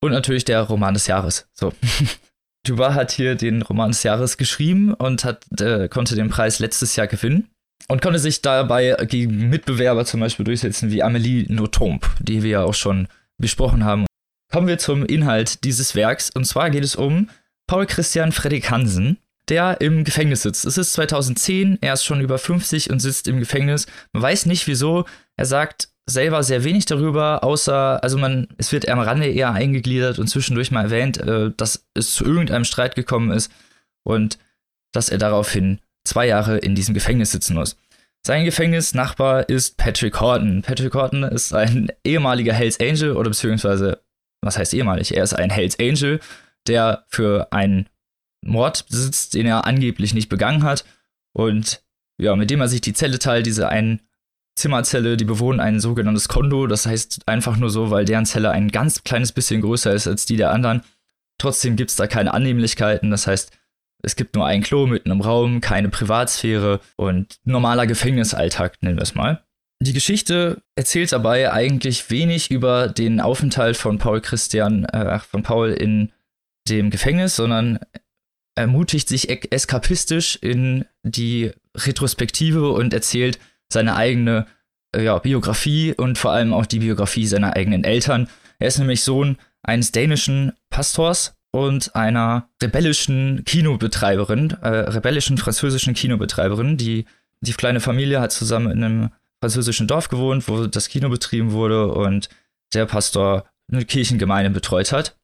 Und natürlich der Roman des Jahres. So. Dubois hat hier den Roman des Jahres geschrieben und hat, äh, konnte den Preis letztes Jahr gewinnen und konnte sich dabei gegen Mitbewerber zum Beispiel durchsetzen wie Amélie Nothomb, die wir ja auch schon besprochen haben. Kommen wir zum Inhalt dieses Werks und zwar geht es um Paul Christian Fredrik Hansen, der im Gefängnis sitzt. Es ist 2010, er ist schon über 50 und sitzt im Gefängnis. Man weiß nicht wieso. Er sagt selber sehr wenig darüber, außer, also man, es wird am Rande eher eingegliedert und zwischendurch mal erwähnt, äh, dass es zu irgendeinem Streit gekommen ist und dass er daraufhin zwei Jahre in diesem Gefängnis sitzen muss. Sein Gefängnisnachbar ist Patrick Horton. Patrick Horton ist ein ehemaliger Hells Angel oder beziehungsweise, was heißt ehemalig? Er ist ein Hells Angel, der für einen Mord sitzt, den er angeblich nicht begangen hat und ja, mit dem er sich die Zelle teilt, diese ein Zimmerzelle, die bewohnen ein sogenanntes Kondo, das heißt einfach nur so, weil deren Zelle ein ganz kleines bisschen größer ist als die der anderen. Trotzdem gibt es da keine Annehmlichkeiten, das heißt, es gibt nur ein Klo mitten im Raum, keine Privatsphäre und normaler Gefängnisalltag, nennen wir es mal. Die Geschichte erzählt dabei eigentlich wenig über den Aufenthalt von Paul Christian, äh, von Paul in dem Gefängnis, sondern ermutigt sich eskapistisch in die Retrospektive und erzählt seine eigene äh, ja, Biografie und vor allem auch die Biografie seiner eigenen Eltern. Er ist nämlich Sohn eines dänischen Pastors und einer rebellischen Kinobetreiberin, äh, rebellischen französischen Kinobetreiberin. Die, die kleine Familie hat zusammen in einem französischen Dorf gewohnt, wo das Kino betrieben wurde und der Pastor eine Kirchengemeinde betreut hat.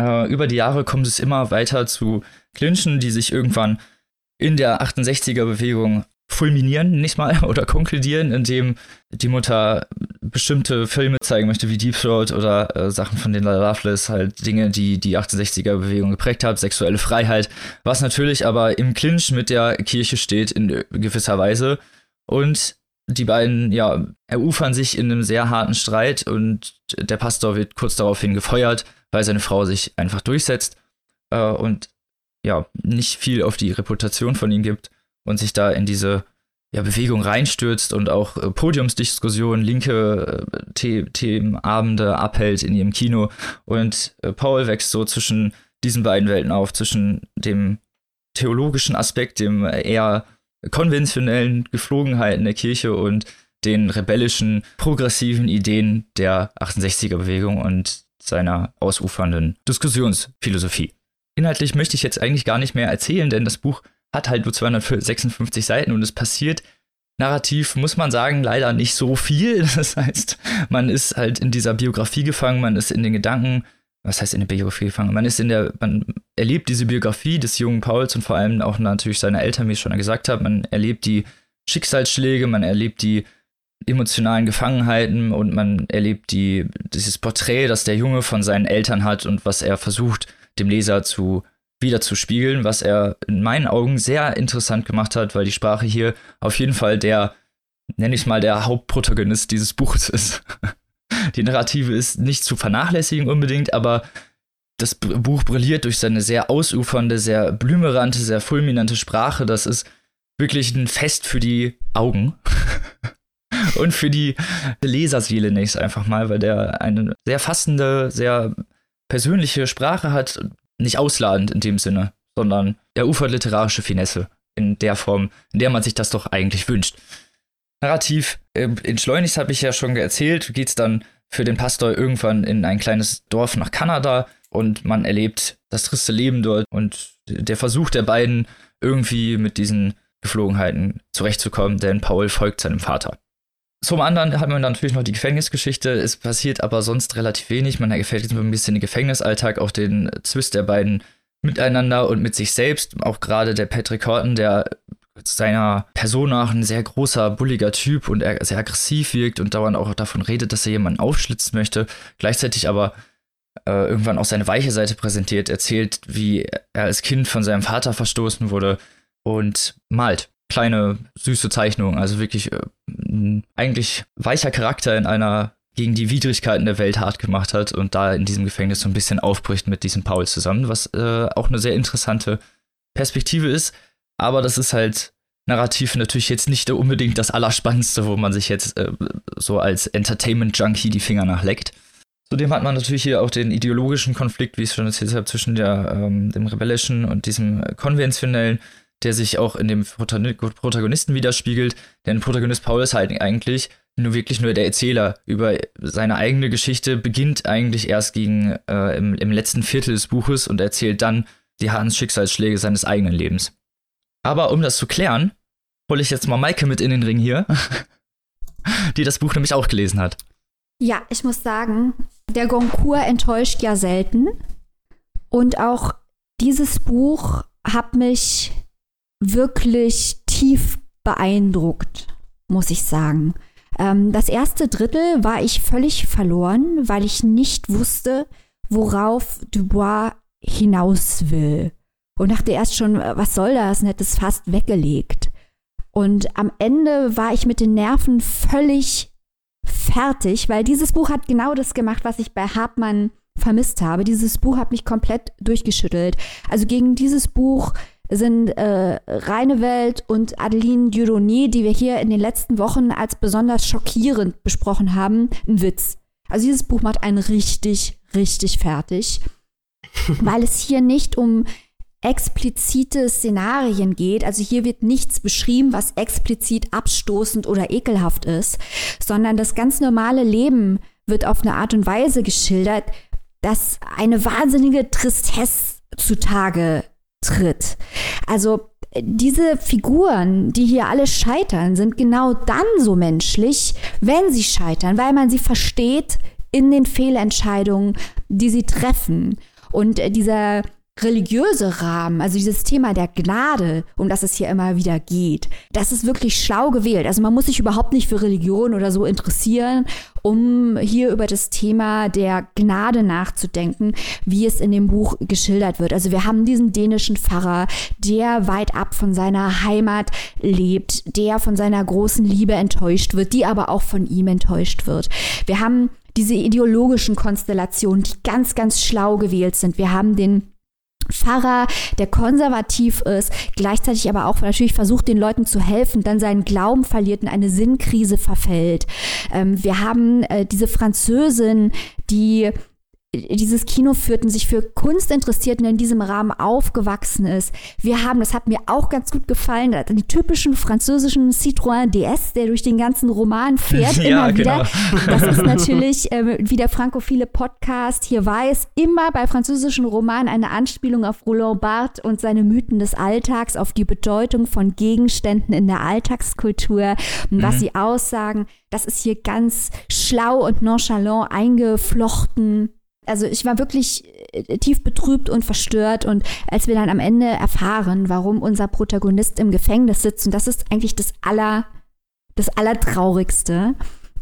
Äh, über die Jahre kommt es immer weiter zu Clinchen, die sich irgendwann in der 68er-Bewegung fulminieren, nicht mal, oder konkludieren, indem die Mutter bestimmte Filme zeigen möchte, wie Deep Throat oder äh, Sachen von den Loveless, halt Dinge, die die 68er-Bewegung geprägt hat, sexuelle Freiheit, was natürlich aber im Clinch mit der Kirche steht in gewisser Weise. Und die beiden, ja, erufern sich in einem sehr harten Streit und der Pastor wird kurz daraufhin gefeuert, weil seine Frau sich einfach durchsetzt äh, und ja, nicht viel auf die Reputation von ihm gibt und sich da in diese ja, Bewegung reinstürzt und auch äh, Podiumsdiskussionen, linke äh, Themenabende abhält in ihrem Kino. Und äh, Paul wächst so zwischen diesen beiden Welten auf, zwischen dem theologischen Aspekt, dem eher konventionellen Geflogenheiten der Kirche und den rebellischen, progressiven Ideen der 68er-Bewegung und seiner ausufernden Diskussionsphilosophie. inhaltlich möchte ich jetzt eigentlich gar nicht mehr erzählen, denn das Buch hat halt nur 256 Seiten und es passiert narrativ, muss man sagen, leider nicht so viel. Das heißt, man ist halt in dieser Biografie gefangen, man ist in den Gedanken, was heißt in der Biografie gefangen? Man ist in der, man erlebt diese Biografie des jungen Pauls und vor allem auch natürlich seiner Eltern, wie ich schon gesagt habe. Man erlebt die Schicksalsschläge, man erlebt die emotionalen Gefangenheiten und man erlebt die, dieses Porträt, das der Junge von seinen Eltern hat und was er versucht, dem Leser zu wieder zu spiegeln, was er in meinen Augen sehr interessant gemacht hat, weil die Sprache hier auf jeden Fall der, nenne ich mal, der Hauptprotagonist dieses Buches ist. die Narrative ist nicht zu vernachlässigen unbedingt, aber das Buch brilliert durch seine sehr ausufernde, sehr blümerante, sehr fulminante Sprache. Das ist wirklich ein Fest für die Augen. Und für die Leserseele nächst einfach mal, weil der eine sehr fassende, sehr persönliche Sprache hat, nicht ausladend in dem Sinne, sondern erufert literarische Finesse in der Form, in der man sich das doch eigentlich wünscht. Narrativ, äh, in Schleunigst habe ich ja schon erzählt, geht es dann für den Pastor irgendwann in ein kleines Dorf nach Kanada und man erlebt das triste Leben dort und der Versuch der beiden, irgendwie mit diesen Geflogenheiten zurechtzukommen, denn Paul folgt seinem Vater. Zum anderen hat man dann natürlich noch die Gefängnisgeschichte. Es passiert aber sonst relativ wenig. Man erfährt jetzt ein bisschen den Gefängnisalltag, auch den Zwist der beiden miteinander und mit sich selbst. Auch gerade der Patrick Horton, der seiner Person nach ein sehr großer, bulliger Typ und er sehr aggressiv wirkt und dauernd auch davon redet, dass er jemanden aufschlitzen möchte. Gleichzeitig aber äh, irgendwann auch seine weiche Seite präsentiert, erzählt, wie er als Kind von seinem Vater verstoßen wurde und malt kleine, süße Zeichnung. Also wirklich äh, eigentlich weicher Charakter in einer gegen die Widrigkeiten der Welt hart gemacht hat und da in diesem Gefängnis so ein bisschen aufbricht mit diesem Paul zusammen, was äh, auch eine sehr interessante Perspektive ist. Aber das ist halt narrativ natürlich jetzt nicht unbedingt das Allerspannendste, wo man sich jetzt äh, so als Entertainment-Junkie die Finger nachleckt. Zudem hat man natürlich hier auch den ideologischen Konflikt, wie ich es schon erzählt habe, zwischen der, ähm, dem rebellischen und diesem konventionellen der sich auch in dem Protagonisten widerspiegelt. Denn Protagonist Paul ist halt eigentlich nur wirklich nur der Erzähler über seine eigene Geschichte, beginnt eigentlich erst gegen äh, im, im letzten Viertel des Buches und erzählt dann die harten Schicksalsschläge seines eigenen Lebens. Aber um das zu klären, hole ich jetzt mal Maike mit in den Ring hier, die das Buch nämlich auch gelesen hat. Ja, ich muss sagen, der Goncourt enttäuscht ja selten. Und auch dieses Buch hat mich wirklich tief beeindruckt, muss ich sagen. Ähm, das erste Drittel war ich völlig verloren, weil ich nicht wusste, worauf Dubois hinaus will. Und dachte erst schon, was soll das? Und hätte es fast weggelegt. Und am Ende war ich mit den Nerven völlig fertig, weil dieses Buch hat genau das gemacht, was ich bei Hartmann vermisst habe. Dieses Buch hat mich komplett durchgeschüttelt. Also gegen dieses Buch sind äh, Reine Welt und Adeline Dieudonné, die wir hier in den letzten Wochen als besonders schockierend besprochen haben, ein Witz. Also dieses Buch macht einen richtig, richtig fertig, weil es hier nicht um explizite Szenarien geht. Also hier wird nichts beschrieben, was explizit abstoßend oder ekelhaft ist, sondern das ganz normale Leben wird auf eine Art und Weise geschildert, dass eine wahnsinnige Tristesse zutage tritt. Also diese Figuren, die hier alle scheitern, sind genau dann so menschlich, wenn sie scheitern, weil man sie versteht in den Fehlentscheidungen, die sie treffen. Und äh, dieser religiöse Rahmen, also dieses Thema der Gnade, um das es hier immer wieder geht, das ist wirklich schlau gewählt. Also man muss sich überhaupt nicht für Religion oder so interessieren, um hier über das Thema der Gnade nachzudenken, wie es in dem Buch geschildert wird. Also wir haben diesen dänischen Pfarrer, der weit ab von seiner Heimat lebt, der von seiner großen Liebe enttäuscht wird, die aber auch von ihm enttäuscht wird. Wir haben diese ideologischen Konstellationen, die ganz, ganz schlau gewählt sind. Wir haben den Pfarrer, der konservativ ist, gleichzeitig aber auch natürlich versucht, den Leuten zu helfen, dann seinen Glauben verliert und eine Sinnkrise verfällt. Ähm, wir haben äh, diese Französin, die dieses Kino führt und sich für Kunst interessiert und in diesem Rahmen aufgewachsen ist. Wir haben, das hat mir auch ganz gut gefallen, die typischen französischen Citroën DS, der durch den ganzen Roman fährt, ja, immer wieder. Genau. Das ist natürlich, äh, wie der frankophile Podcast hier weiß, immer bei französischen Romanen eine Anspielung auf Roland Barthes und seine Mythen des Alltags, auf die Bedeutung von Gegenständen in der Alltagskultur und was mhm. sie aussagen. Das ist hier ganz schlau und nonchalant eingeflochten also ich war wirklich äh, tief betrübt und verstört und als wir dann am Ende erfahren, warum unser Protagonist im Gefängnis sitzt und das ist eigentlich das aller das allertraurigste.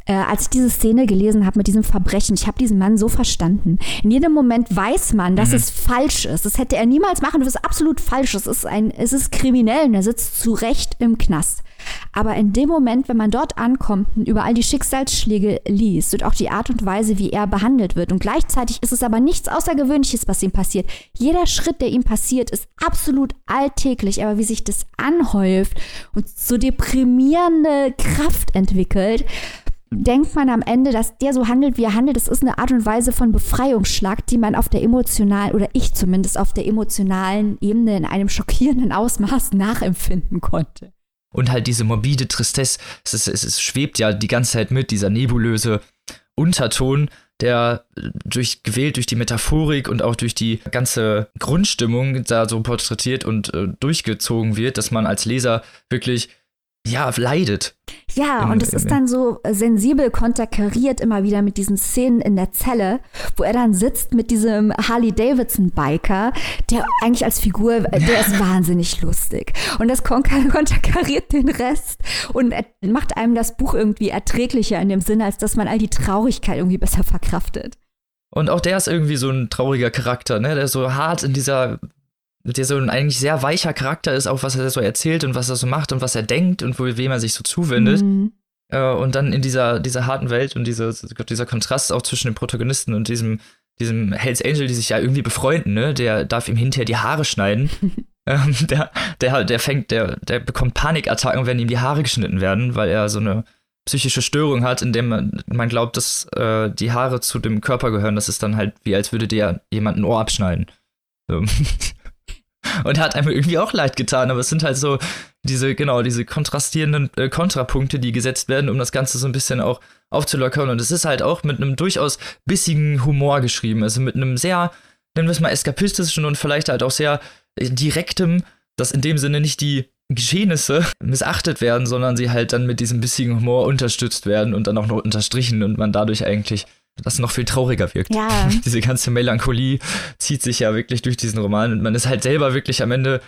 Äh, als ich diese Szene gelesen habe mit diesem Verbrechen, ich habe diesen Mann so verstanden. In jedem Moment weiß man, dass mhm. es falsch ist. Das hätte er niemals machen. Das ist absolut falsch. Es ist ein, es ist kriminell und er sitzt zu Recht im Knast. Aber in dem Moment, wenn man dort ankommt und über all die Schicksalsschläge liest und auch die Art und Weise, wie er behandelt wird, und gleichzeitig ist es aber nichts Außergewöhnliches, was ihm passiert. Jeder Schritt, der ihm passiert, ist absolut alltäglich, aber wie sich das anhäuft und so deprimierende Kraft entwickelt, denkt man am Ende, dass der so handelt, wie er handelt. Das ist eine Art und Weise von Befreiungsschlag, die man auf der emotionalen, oder ich zumindest auf der emotionalen Ebene in einem schockierenden Ausmaß nachempfinden konnte. Und halt diese morbide Tristesse, es, ist, es, es schwebt ja die ganze Zeit mit, dieser nebulöse Unterton, der durch, gewählt durch die Metaphorik und auch durch die ganze Grundstimmung da so porträtiert und äh, durchgezogen wird, dass man als Leser wirklich ja, leidet. Ja, und es ist dann so sensibel konterkariert immer wieder mit diesen Szenen in der Zelle, wo er dann sitzt mit diesem Harley-Davidson-Biker, der eigentlich als Figur, der ist wahnsinnig lustig. Und das konterkariert den Rest und macht einem das Buch irgendwie erträglicher in dem Sinne, als dass man all die Traurigkeit irgendwie besser verkraftet. Und auch der ist irgendwie so ein trauriger Charakter, ne? Der so hart in dieser der so ein eigentlich sehr weicher Charakter ist, auch was er so erzählt und was er so macht und was er denkt und wo, wem er sich so zuwendet. Mhm. Äh, und dann in dieser, dieser harten Welt und diese, dieser Kontrast auch zwischen dem Protagonisten und diesem, diesem Hells Angel, die sich ja irgendwie befreunden, ne? Der darf ihm hinterher die Haare schneiden. ähm, der, der, der fängt, der, der bekommt Panikattacken, wenn ihm die Haare geschnitten werden, weil er so eine psychische Störung hat, in dem man, man glaubt, dass äh, die Haare zu dem Körper gehören. Das ist dann halt wie, als würde dir jemand ein Ohr abschneiden. So. und hat einem irgendwie auch leid getan, aber es sind halt so diese, genau, diese kontrastierenden äh, Kontrapunkte, die gesetzt werden, um das Ganze so ein bisschen auch aufzulockern. Und es ist halt auch mit einem durchaus bissigen Humor geschrieben, also mit einem sehr, nennen wir es mal, eskapistischen und vielleicht halt auch sehr äh, direktem, dass in dem Sinne nicht die Geschehnisse missachtet werden, sondern sie halt dann mit diesem bissigen Humor unterstützt werden und dann auch noch unterstrichen und man dadurch eigentlich das noch viel trauriger wirkt. Ja. Diese ganze Melancholie zieht sich ja wirklich durch diesen Roman und man ist halt selber wirklich am Ende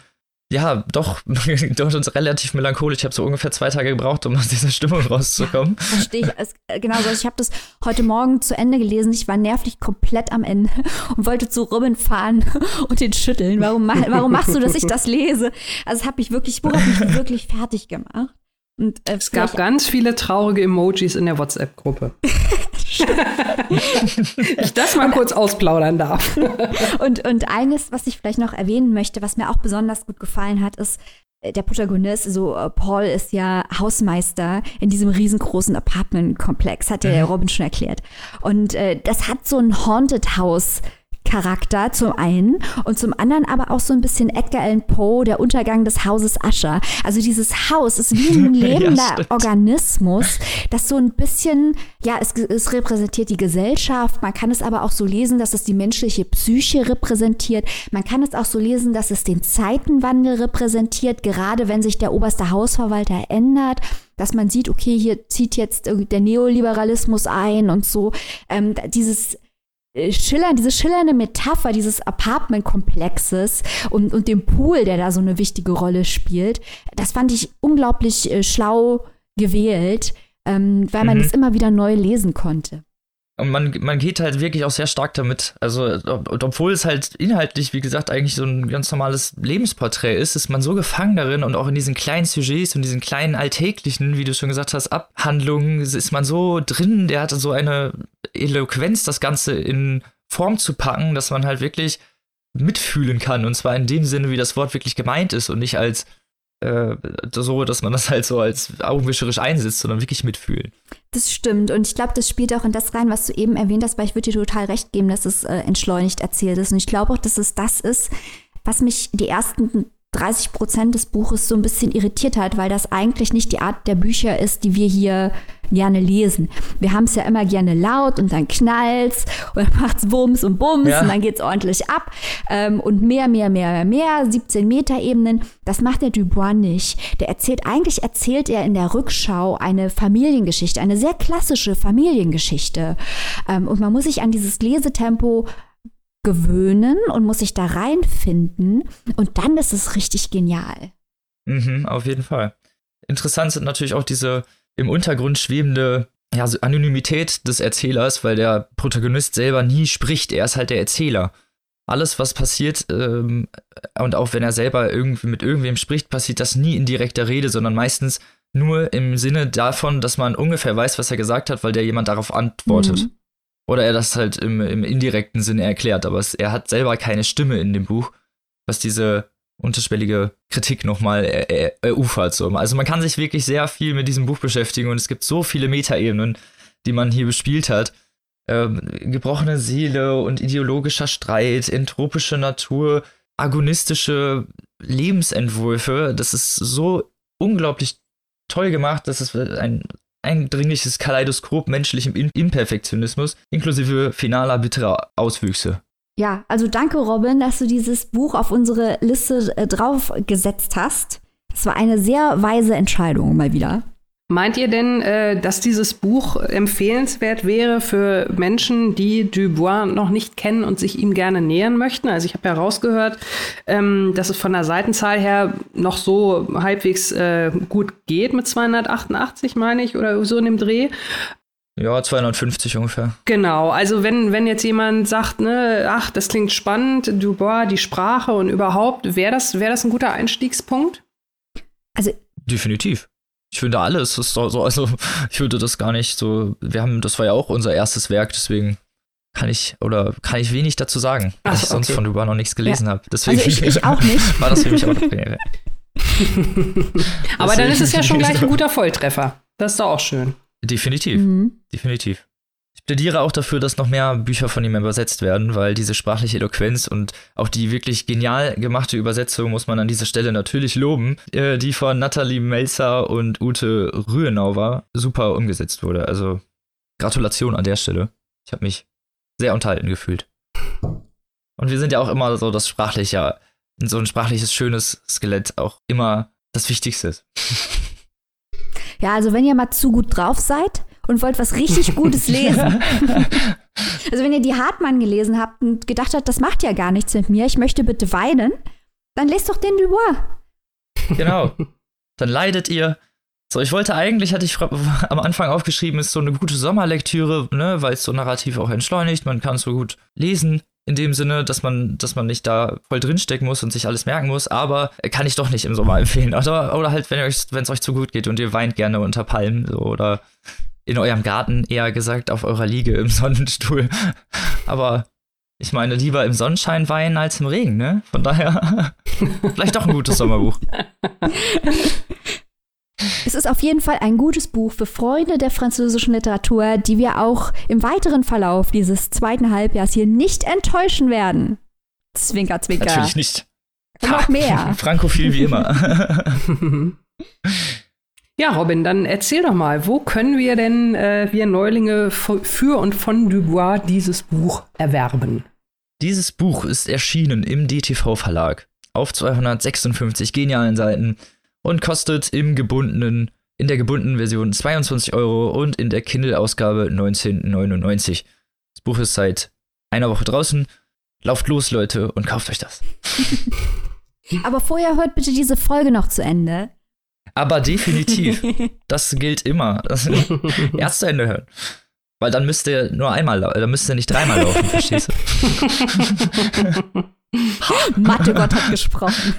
ja, doch, doch relativ melancholisch. Ich habe so ungefähr zwei Tage gebraucht, um aus dieser Stimmung rauszukommen. Ja, verstehe ich. Es, äh, genau so. Ich habe das heute Morgen zu Ende gelesen. Ich war nervlich komplett am Ende und wollte zu Robin fahren und den schütteln. Warum, warum machst du, dass ich das lese? Also, es hat mich wirklich, hat mich wirklich fertig gemacht. Und, äh, es gab ganz viele traurige Emojis in der WhatsApp-Gruppe. ich das mal kurz ausplaudern darf. und, und eines, was ich vielleicht noch erwähnen möchte, was mir auch besonders gut gefallen hat, ist, äh, der Protagonist, so äh, Paul ist ja Hausmeister in diesem riesengroßen Apartmentkomplex, hat ja mhm. Robin schon erklärt. Und äh, das hat so ein Haunted House Charakter zum einen und zum anderen aber auch so ein bisschen Edgar Allan Poe, der Untergang des Hauses Ascher. Also dieses Haus ist wie ein lebender ja, Organismus, das so ein bisschen, ja, es, es repräsentiert die Gesellschaft. Man kann es aber auch so lesen, dass es die menschliche Psyche repräsentiert. Man kann es auch so lesen, dass es den Zeitenwandel repräsentiert, gerade wenn sich der oberste Hausverwalter ändert dass man sieht, okay, hier zieht jetzt der Neoliberalismus ein und so. Ähm, dieses schillern, diese schillernde Metapher dieses Apartmentkomplexes und, und dem Pool, der da so eine wichtige Rolle spielt, das fand ich unglaublich äh, schlau gewählt, ähm, weil man es mhm. immer wieder neu lesen konnte. Und man, man geht halt wirklich auch sehr stark damit. Also, ob, obwohl es halt inhaltlich, wie gesagt, eigentlich so ein ganz normales Lebensporträt ist, ist man so gefangen darin und auch in diesen kleinen Sujets und diesen kleinen alltäglichen, wie du schon gesagt hast, Abhandlungen, ist man so drin, der hatte so eine Eloquenz, das Ganze in Form zu packen, dass man halt wirklich mitfühlen kann. Und zwar in dem Sinne, wie das Wort wirklich gemeint ist und nicht als äh, so, dass man das halt so als augenwischerisch einsetzt, sondern wirklich mitfühlen. Das stimmt. Und ich glaube, das spielt auch in das rein, was du eben erwähnt hast, weil ich würde dir total recht geben, dass es äh, entschleunigt erzählt ist. Und ich glaube auch, dass es das ist, was mich die ersten 30 Prozent des Buches so ein bisschen irritiert hat, weil das eigentlich nicht die Art der Bücher ist, die wir hier gerne lesen. Wir haben es ja immer gerne laut und dann knallt's und dann macht's Bums und Bums ja. und dann geht's ordentlich ab ähm, und mehr, mehr, mehr, mehr, 17 Meter Ebenen. Das macht der Dubois nicht. Der erzählt, eigentlich erzählt er in der Rückschau eine Familiengeschichte, eine sehr klassische Familiengeschichte. Ähm, und man muss sich an dieses Lesetempo gewöhnen und muss sich da reinfinden und dann ist es richtig genial. Mhm, auf jeden Fall. Interessant sind natürlich auch diese im Untergrund schwebende ja, Anonymität des Erzählers, weil der Protagonist selber nie spricht, er ist halt der Erzähler. Alles, was passiert, ähm, und auch wenn er selber irgendwie mit irgendwem spricht, passiert das nie in direkter Rede, sondern meistens nur im Sinne davon, dass man ungefähr weiß, was er gesagt hat, weil der jemand darauf antwortet. Mhm. Oder er das halt im, im indirekten Sinne erklärt, aber es, er hat selber keine Stimme in dem Buch, was diese unterschwellige Kritik nochmal erufert. So. Also man kann sich wirklich sehr viel mit diesem Buch beschäftigen und es gibt so viele Metaebenen, die man hier bespielt hat. Ähm, gebrochene Seele und ideologischer Streit, entropische Natur, agonistische Lebensentwürfe. Das ist so unglaublich toll gemacht, dass es ein eindringliches Kaleidoskop menschlichem Imperfektionismus inklusive finaler bitterer Auswüchse. Ja, also danke Robin, dass du dieses Buch auf unsere Liste äh, draufgesetzt hast. Das war eine sehr weise Entscheidung mal wieder. Meint ihr denn, äh, dass dieses Buch empfehlenswert wäre für Menschen, die Dubois noch nicht kennen und sich ihm gerne nähern möchten? Also ich habe ja rausgehört, ähm, dass es von der Seitenzahl her noch so halbwegs äh, gut geht mit 288, meine ich, oder so in dem Dreh. Ja, 250 ungefähr. Genau, also wenn, wenn jetzt jemand sagt, ne, ach, das klingt spannend, Dubois, die Sprache und überhaupt, wäre das, wär das ein guter Einstiegspunkt? Also Definitiv ich finde alles ist so, also ich würde das gar nicht so, wir haben, das war ja auch unser erstes Werk, deswegen kann ich oder kann ich wenig dazu sagen, Ach, dass ich sonst von Dubai noch nichts gelesen ja. habe. Deswegen also ich, ich, auch nicht. war das für mich auch eine Premiere. Aber dann ist es ja schon gleich ein guter Volltreffer. Das ist doch auch schön. Definitiv. Mhm. Definitiv. Ich plädiere auch dafür, dass noch mehr Bücher von ihm übersetzt werden, weil diese sprachliche Eloquenz und auch die wirklich genial gemachte Übersetzung muss man an dieser Stelle natürlich loben, äh, die von Nathalie Melzer und Ute Rühenau war, super umgesetzt wurde. Also Gratulation an der Stelle. Ich habe mich sehr unterhalten gefühlt. Und wir sind ja auch immer so das sprachliche, so ein sprachliches, schönes Skelett auch immer das Wichtigste ist. Ja, also wenn ihr mal zu gut drauf seid, und wollt was richtig Gutes lesen. also wenn ihr die Hartmann gelesen habt und gedacht habt, das macht ja gar nichts mit mir, ich möchte bitte weinen, dann lest doch den Dubois. Genau. Dann leidet ihr. So, ich wollte eigentlich, hatte ich am Anfang aufgeschrieben, ist so eine gute Sommerlektüre, ne, weil es so narrativ auch entschleunigt, man kann es so gut lesen in dem Sinne, dass man, dass man nicht da voll drinstecken muss und sich alles merken muss, aber kann ich doch nicht im Sommer empfehlen. Oder, oder halt, wenn es euch zu gut geht und ihr weint gerne unter Palmen so, oder in eurem Garten, eher gesagt auf eurer Liege im Sonnenstuhl. Aber ich meine, lieber im Sonnenschein weinen als im Regen, ne? Von daher vielleicht doch ein gutes Sommerbuch. Es ist auf jeden Fall ein gutes Buch für Freunde der französischen Literatur, die wir auch im weiteren Verlauf dieses zweiten Halbjahrs hier nicht enttäuschen werden. Zwinker, zwinker. Natürlich nicht. Und noch mehr. Frankophil wie immer. Ja, Robin, dann erzähl doch mal, wo können wir denn, äh, wir Neulinge, für und von Dubois dieses Buch erwerben? Dieses Buch ist erschienen im DTV-Verlag auf 256 genialen Seiten und kostet im gebundenen, in der gebundenen Version 22 Euro und in der Kindle-Ausgabe 19,99. Das Buch ist seit einer Woche draußen. Lauft los, Leute, und kauft euch das. Aber vorher hört bitte diese Folge noch zu Ende. Aber definitiv, das gilt immer. Das erst zu Ende hören. Weil dann müsst ihr nur einmal, dann müsst ihr nicht dreimal laufen, verstehst du? Mathe-Gott hat gesprochen.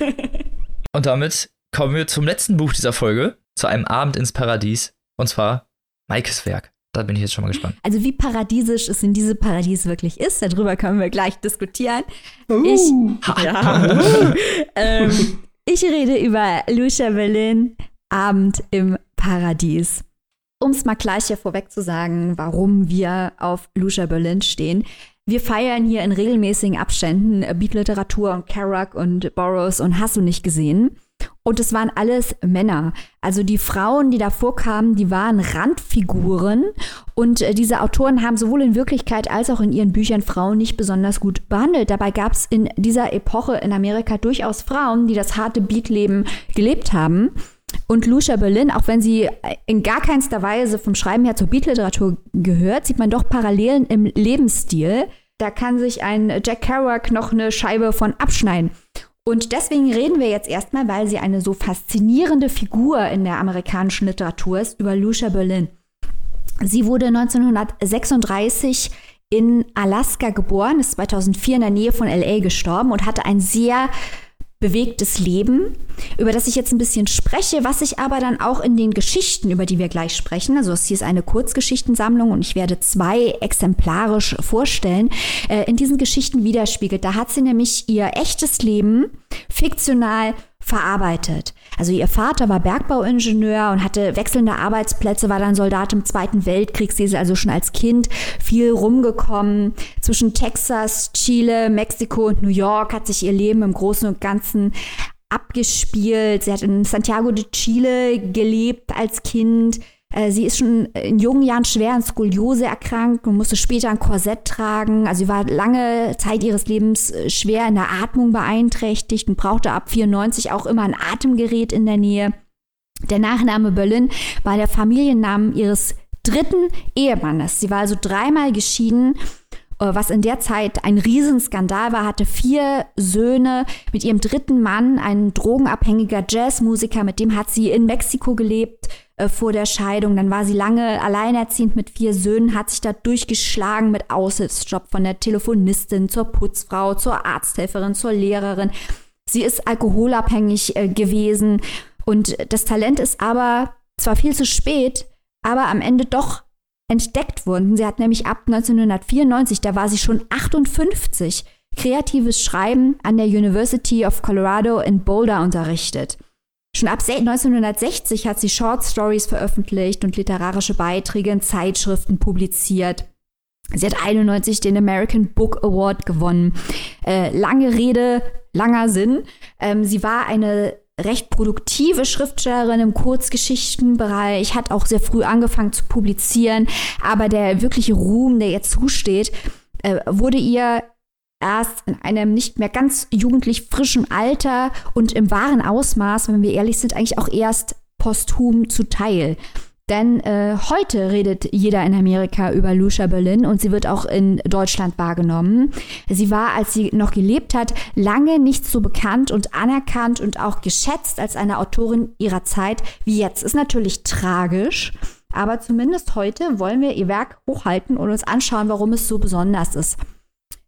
Und damit kommen wir zum letzten Buch dieser Folge, zu einem Abend ins Paradies. Und zwar Maikes Werk. Da bin ich jetzt schon mal gespannt. Also wie paradiesisch es in diesem Paradies wirklich ist, darüber können wir gleich diskutieren. Uh, ich, ja, ähm, ich rede über Lucia Berlin, Abend im Paradies. um es mal gleich hier vorweg zu sagen, warum wir auf Lucia Berlin stehen. Wir feiern hier in regelmäßigen Abständen Beat-Literatur und Kerouac und Burroughs und hast du nicht gesehen. Und es waren alles Männer. Also die Frauen, die da vorkamen, die waren Randfiguren. Und äh, diese Autoren haben sowohl in Wirklichkeit als auch in ihren Büchern Frauen nicht besonders gut behandelt. Dabei gab es in dieser Epoche in Amerika durchaus Frauen, die das harte Beatleben gelebt haben. Und Lucia Berlin, auch wenn sie in gar keinster Weise vom Schreiben her zur Beatliteratur gehört, sieht man doch Parallelen im Lebensstil. Da kann sich ein Jack Kerouac noch eine Scheibe von abschneiden. Und deswegen reden wir jetzt erstmal, weil sie eine so faszinierende Figur in der amerikanischen Literatur ist, über Lucia Berlin. Sie wurde 1936 in Alaska geboren, ist 2004 in der Nähe von LA gestorben und hatte ein sehr bewegtes Leben, über das ich jetzt ein bisschen spreche, was ich aber dann auch in den Geschichten, über die wir gleich sprechen, also hier ist eine Kurzgeschichtensammlung und ich werde zwei exemplarisch vorstellen, äh, in diesen Geschichten widerspiegelt. Da hat sie nämlich ihr echtes Leben fiktional verarbeitet. Also ihr Vater war Bergbauingenieur und hatte wechselnde Arbeitsplätze, war dann Soldat im Zweiten Weltkrieg. Sie ist also schon als Kind viel rumgekommen. Zwischen Texas, Chile, Mexiko und New York hat sich ihr Leben im Großen und Ganzen abgespielt. Sie hat in Santiago de Chile gelebt als Kind. Äh, sie ist schon in jungen Jahren schwer an Skoliose erkrankt und musste später ein Korsett tragen. Also sie war lange Zeit ihres Lebens äh, schwer in der Atmung beeinträchtigt und brauchte ab 94 auch immer ein Atemgerät in der Nähe. Der Nachname Berlin war der Familiennamen ihres dritten Ehemannes. Sie war also dreimal geschieden äh, was in der Zeit ein Riesenskandal war, hatte vier Söhne mit ihrem dritten Mann, ein drogenabhängiger Jazzmusiker, mit dem hat sie in Mexiko gelebt äh, vor der Scheidung. Dann war sie lange alleinerziehend mit vier Söhnen, hat sich da durchgeschlagen mit Aushilfsjob von der Telefonistin zur Putzfrau, zur Arzthelferin, zur Lehrerin. Sie ist alkoholabhängig äh, gewesen und das Talent ist aber zwar viel zu spät, aber am Ende doch entdeckt worden. Sie hat nämlich ab 1994, da war sie schon 58, kreatives Schreiben an der University of Colorado in Boulder unterrichtet. Schon ab 1960 hat sie Short Stories veröffentlicht und literarische Beiträge in Zeitschriften publiziert. Sie hat 91 den American Book Award gewonnen. Äh, lange Rede, langer Sinn. Ähm, sie war eine recht produktive Schriftstellerin im Kurzgeschichtenbereich, hat auch sehr früh angefangen zu publizieren, aber der wirkliche Ruhm, der ihr zusteht, äh, wurde ihr erst in einem nicht mehr ganz jugendlich frischen Alter und im wahren Ausmaß, wenn wir ehrlich sind, eigentlich auch erst posthum zuteil. Denn äh, heute redet jeder in Amerika über Lucia Berlin und sie wird auch in Deutschland wahrgenommen. Sie war, als sie noch gelebt hat, lange nicht so bekannt und anerkannt und auch geschätzt als eine Autorin ihrer Zeit wie jetzt. Ist natürlich tragisch, aber zumindest heute wollen wir ihr Werk hochhalten und uns anschauen, warum es so besonders ist.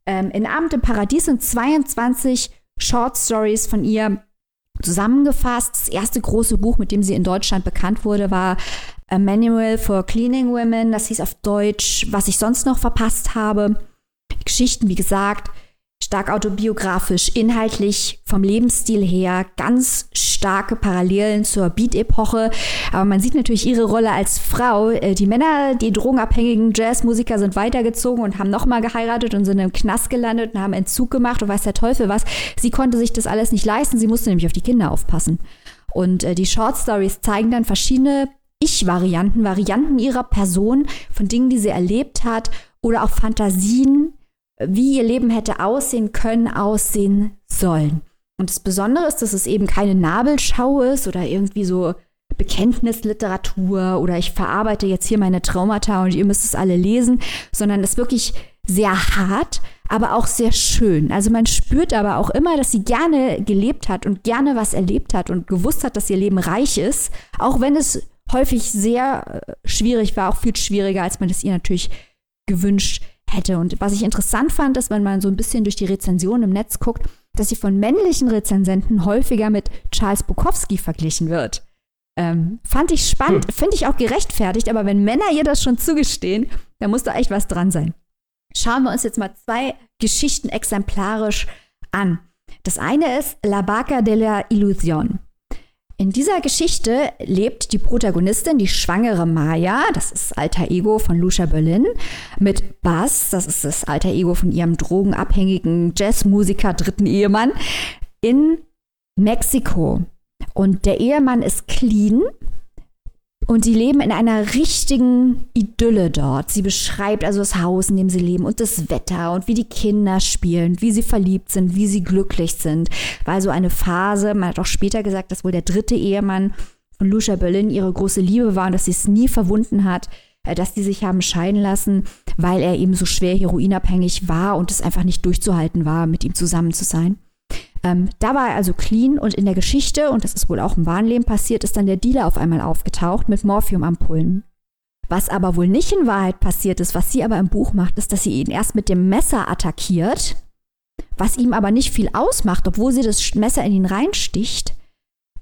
Ähm, in Abend im Paradies sind 22 Short Stories von ihr zusammengefasst. Das erste große Buch, mit dem sie in Deutschland bekannt wurde, war A Manual for Cleaning Women. Das hieß auf Deutsch, was ich sonst noch verpasst habe. Geschichten, wie gesagt, stark autobiografisch, inhaltlich vom Lebensstil her ganz starke Parallelen zur Beat-Epoche. Aber man sieht natürlich ihre Rolle als Frau. Äh, die Männer, die drogenabhängigen Jazzmusiker sind weitergezogen und haben nochmal geheiratet und sind im Knast gelandet und haben Entzug gemacht und weiß der Teufel was. Sie konnte sich das alles nicht leisten. Sie musste nämlich auf die Kinder aufpassen. Und äh, die Short Stories zeigen dann verschiedene Ich-Varianten, Varianten ihrer Person, von Dingen, die sie erlebt hat oder auch Fantasien, wie ihr Leben hätte aussehen können, aussehen sollen. Und das Besondere ist, dass es eben keine Nabelschau ist oder irgendwie so Bekenntnisliteratur oder ich verarbeite jetzt hier meine Traumata und ihr müsst es alle lesen, sondern es ist wirklich sehr hart, aber auch sehr schön. Also man spürt aber auch immer, dass sie gerne gelebt hat und gerne was erlebt hat und gewusst hat, dass ihr Leben reich ist, auch wenn es häufig sehr äh, schwierig war, auch viel schwieriger, als man es ihr natürlich gewünscht hätte. Und was ich interessant fand, ist, wenn man so ein bisschen durch die Rezension im Netz guckt, dass sie von männlichen Rezensenten häufiger mit Charles Bukowski verglichen wird. Ähm, fand ich spannend, hm. finde ich auch gerechtfertigt, aber wenn Männer ihr das schon zugestehen, dann muss da echt was dran sein. Schauen wir uns jetzt mal zwei Geschichten exemplarisch an. Das eine ist La Barca de la Illusion. In dieser Geschichte lebt die Protagonistin, die schwangere Maya, das ist alter Ego von Lucia Berlin, mit Bass, das ist das alter Ego von ihrem drogenabhängigen Jazzmusiker dritten Ehemann, in Mexiko. Und der Ehemann ist clean, und sie leben in einer richtigen Idylle dort. Sie beschreibt also das Haus, in dem sie leben und das Wetter und wie die Kinder spielen, wie sie verliebt sind, wie sie glücklich sind. War so eine Phase, man hat auch später gesagt, dass wohl der dritte Ehemann von Lucia Berlin ihre große Liebe war und dass sie es nie verwunden hat, äh, dass die sich haben scheiden lassen, weil er eben so schwer heroinabhängig war und es einfach nicht durchzuhalten war, mit ihm zusammen zu sein. Ähm, da war er also clean und in der Geschichte, und das ist wohl auch im wahren Leben passiert, ist dann der Dealer auf einmal aufgetaucht mit Morphiumampullen. Was aber wohl nicht in Wahrheit passiert ist, was sie aber im Buch macht, ist, dass sie ihn erst mit dem Messer attackiert, was ihm aber nicht viel ausmacht, obwohl sie das Messer in ihn reinsticht.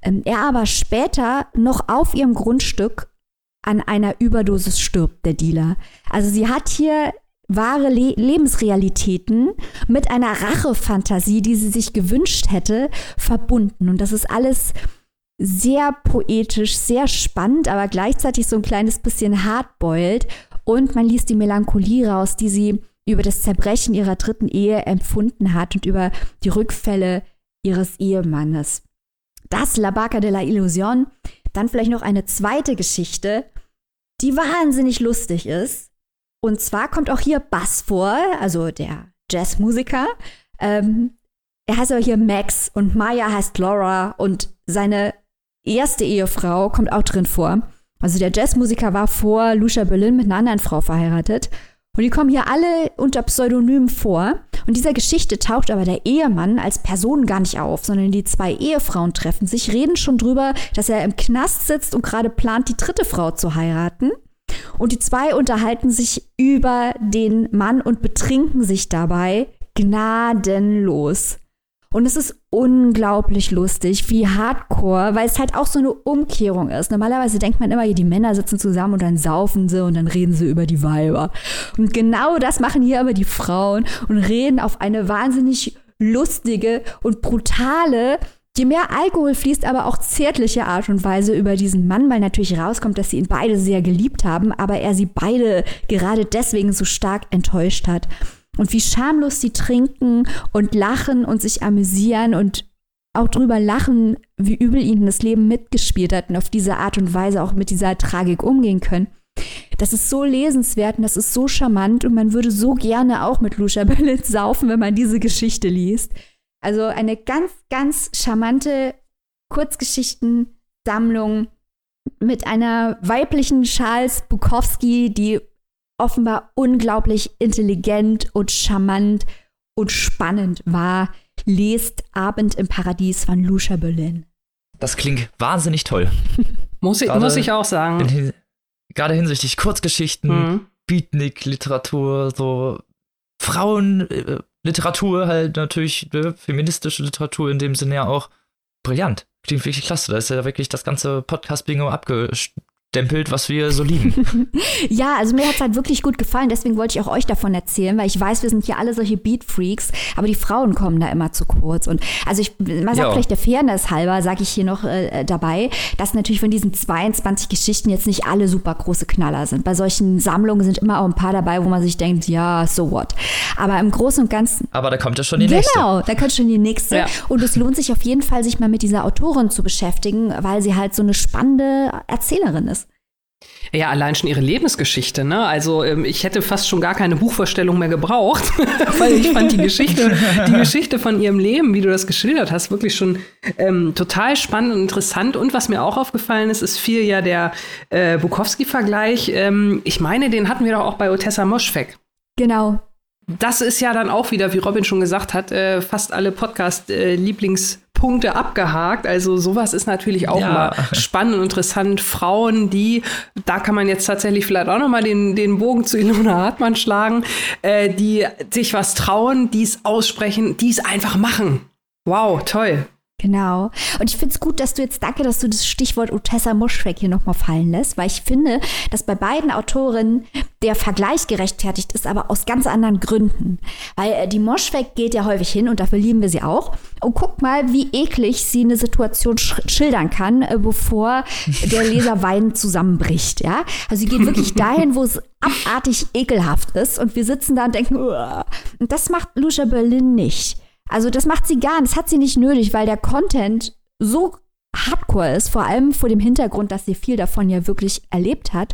Ähm, er aber später noch auf ihrem Grundstück an einer Überdosis stirbt, der Dealer. Also sie hat hier wahre Le Lebensrealitäten mit einer Rachefantasie, die sie sich gewünscht hätte, verbunden. Und das ist alles sehr poetisch, sehr spannend, aber gleichzeitig so ein kleines bisschen hardboiled. Und man liest die Melancholie raus, die sie über das Zerbrechen ihrer dritten Ehe empfunden hat und über die Rückfälle ihres Ehemannes. Das La Barca de la Illusion. Dann vielleicht noch eine zweite Geschichte, die wahnsinnig lustig ist und zwar kommt auch hier Bass vor, also der Jazzmusiker. Ähm, er heißt aber hier Max und Maya heißt Laura und seine erste Ehefrau kommt auch drin vor. Also der Jazzmusiker war vor Lucia Berlin mit einer anderen Frau verheiratet. Und die kommen hier alle unter Pseudonym vor. Und dieser Geschichte taucht aber der Ehemann als Person gar nicht auf, sondern die zwei Ehefrauen treffen sich, reden schon drüber, dass er im Knast sitzt und gerade plant, die dritte Frau zu heiraten. Und die zwei unterhalten sich über den Mann und betrinken sich dabei gnadenlos. Und es ist unglaublich lustig, wie hardcore, weil es halt auch so eine Umkehrung ist. Normalerweise denkt man immer, die Männer sitzen zusammen und dann saufen sie und dann reden sie über die Weiber. Und genau das machen hier aber die Frauen und reden auf eine wahnsinnig lustige und brutale Je mehr Alkohol fließt, aber auch zärtliche Art und Weise über diesen Mann, weil natürlich rauskommt, dass sie ihn beide sehr geliebt haben, aber er sie beide gerade deswegen so stark enttäuscht hat. Und wie schamlos sie trinken und lachen und sich amüsieren und auch drüber lachen, wie übel ihnen das Leben mitgespielt hat und auf diese Art und Weise auch mit dieser Tragik umgehen können. Das ist so lesenswert und das ist so charmant und man würde so gerne auch mit Lucia Berlin saufen, wenn man diese Geschichte liest. Also eine ganz, ganz charmante Kurzgeschichtensammlung mit einer weiblichen Charles Bukowski, die offenbar unglaublich intelligent und charmant und spannend war. Lest Abend im Paradies von Lucia Berlin. Das klingt wahnsinnig toll. muss, ich, muss ich auch sagen. In, gerade hinsichtlich Kurzgeschichten, mhm. Beatnik-Literatur, so Frauen, äh, Literatur halt natürlich, ne, feministische Literatur in dem Sinne ja auch brillant. Klingt wirklich klasse. Da ist ja wirklich das ganze Podcast-Bingo abgestempelt stempelt, was wir so lieben. ja, also mir hat es halt wirklich gut gefallen, deswegen wollte ich auch euch davon erzählen, weil ich weiß, wir sind hier alle solche Beat-Freaks, aber die Frauen kommen da immer zu kurz. Und also ich, man sagt vielleicht der Fairness halber, sage ich hier noch äh, dabei, dass natürlich von diesen 22 Geschichten jetzt nicht alle super große Knaller sind. Bei solchen Sammlungen sind immer auch ein paar dabei, wo man sich denkt, ja, so what. Aber im Großen und Ganzen. Aber da kommt ja schon die genau, nächste. Genau, da kommt schon die nächste. Ja. Und es lohnt sich auf jeden Fall, sich mal mit dieser Autorin zu beschäftigen, weil sie halt so eine spannende Erzählerin ist. Ja, allein schon ihre Lebensgeschichte, ne? Also ähm, ich hätte fast schon gar keine Buchvorstellung mehr gebraucht, weil ich fand die Geschichte, die Geschichte von ihrem Leben, wie du das geschildert hast, wirklich schon ähm, total spannend und interessant. Und was mir auch aufgefallen ist, ist viel ja der äh, Bukowski-Vergleich. Ähm, ich meine, den hatten wir doch auch bei Otessa Moschweg. Genau. Das ist ja dann auch wieder, wie Robin schon gesagt hat, äh, fast alle Podcast-Lieblings- äh, Punkte abgehakt. Also sowas ist natürlich auch ja. mal spannend und interessant. Frauen, die, da kann man jetzt tatsächlich vielleicht auch noch mal den, den Bogen zu Ilona Hartmann schlagen, äh, die sich was trauen, die es aussprechen, die es einfach machen. Wow, toll. Genau. Und ich finde es gut, dass du jetzt, danke, dass du das Stichwort Utessa Moschweg hier nochmal fallen lässt, weil ich finde, dass bei beiden Autorinnen der Vergleich gerechtfertigt ist, aber aus ganz anderen Gründen. Weil äh, die Moschweg geht ja häufig hin und dafür lieben wir sie auch. Und guck mal, wie eklig sie eine Situation sch schildern kann, äh, bevor der Leser weinend zusammenbricht. Ja? Also sie geht wirklich dahin, wo es abartig ekelhaft ist und wir sitzen da und denken, Uah. und das macht Lucia Berlin nicht. Also das macht sie gar nicht, das hat sie nicht nötig, weil der Content so hardcore ist, vor allem vor dem Hintergrund, dass sie viel davon ja wirklich erlebt hat,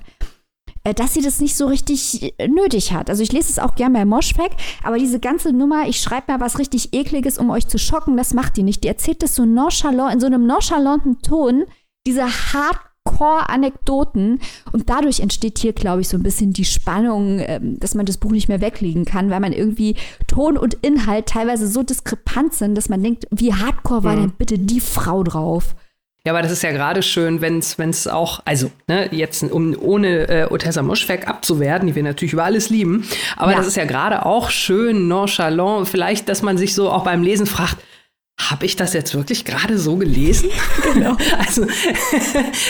äh, dass sie das nicht so richtig äh, nötig hat. Also ich lese es auch gern bei Moshpack, aber diese ganze Nummer, ich schreibe mal was richtig ekliges, um euch zu schocken, das macht die nicht. Die erzählt das so nonchalant, in so einem nonchalanten Ton, diese hart Core-Anekdoten. Und dadurch entsteht hier, glaube ich, so ein bisschen die Spannung, ähm, dass man das Buch nicht mehr weglegen kann, weil man irgendwie Ton und Inhalt teilweise so diskrepant sind, dass man denkt, wie hardcore war mhm. denn bitte die Frau drauf? Ja, aber das ist ja gerade schön, wenn es auch, also ne, jetzt um ohne äh, Otessa Moschweg abzuwerten, die wir natürlich über alles lieben, aber ja. das ist ja gerade auch schön nonchalant, vielleicht, dass man sich so auch beim Lesen fragt, habe ich das jetzt wirklich gerade so gelesen? Genau. Also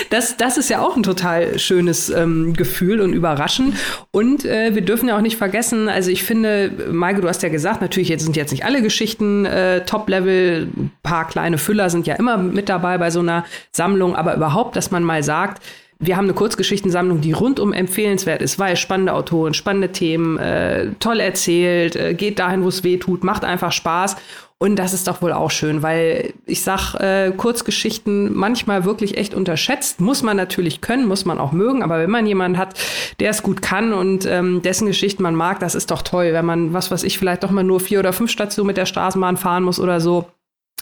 das, das ist ja auch ein total schönes ähm, Gefühl und überraschend. Und äh, wir dürfen ja auch nicht vergessen, also ich finde, Maike, du hast ja gesagt, natürlich jetzt sind jetzt nicht alle Geschichten äh, Top-Level, ein paar kleine Füller sind ja immer mit dabei bei so einer Sammlung, aber überhaupt, dass man mal sagt, wir haben eine Kurzgeschichtensammlung, die rundum empfehlenswert ist, weil spannende Autoren, spannende Themen, äh, toll erzählt, äh, geht dahin, wo es weh tut, macht einfach Spaß. Und das ist doch wohl auch schön, weil ich sag, äh, Kurzgeschichten manchmal wirklich echt unterschätzt. Muss man natürlich können, muss man auch mögen, aber wenn man jemanden hat, der es gut kann und ähm, dessen Geschichten man mag, das ist doch toll, wenn man, was weiß ich, vielleicht doch mal nur vier oder fünf Stationen mit der Straßenbahn fahren muss oder so.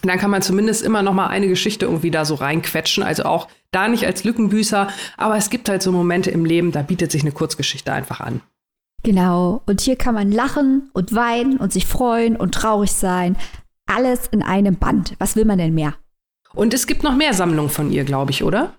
Dann kann man zumindest immer noch mal eine Geschichte irgendwie da so reinquetschen. Also auch da nicht als Lückenbüßer, aber es gibt halt so Momente im Leben, da bietet sich eine Kurzgeschichte einfach an. Genau. Und hier kann man lachen und weinen und sich freuen und traurig sein. Alles in einem Band. Was will man denn mehr? Und es gibt noch mehr Sammlungen von ihr, glaube ich, oder?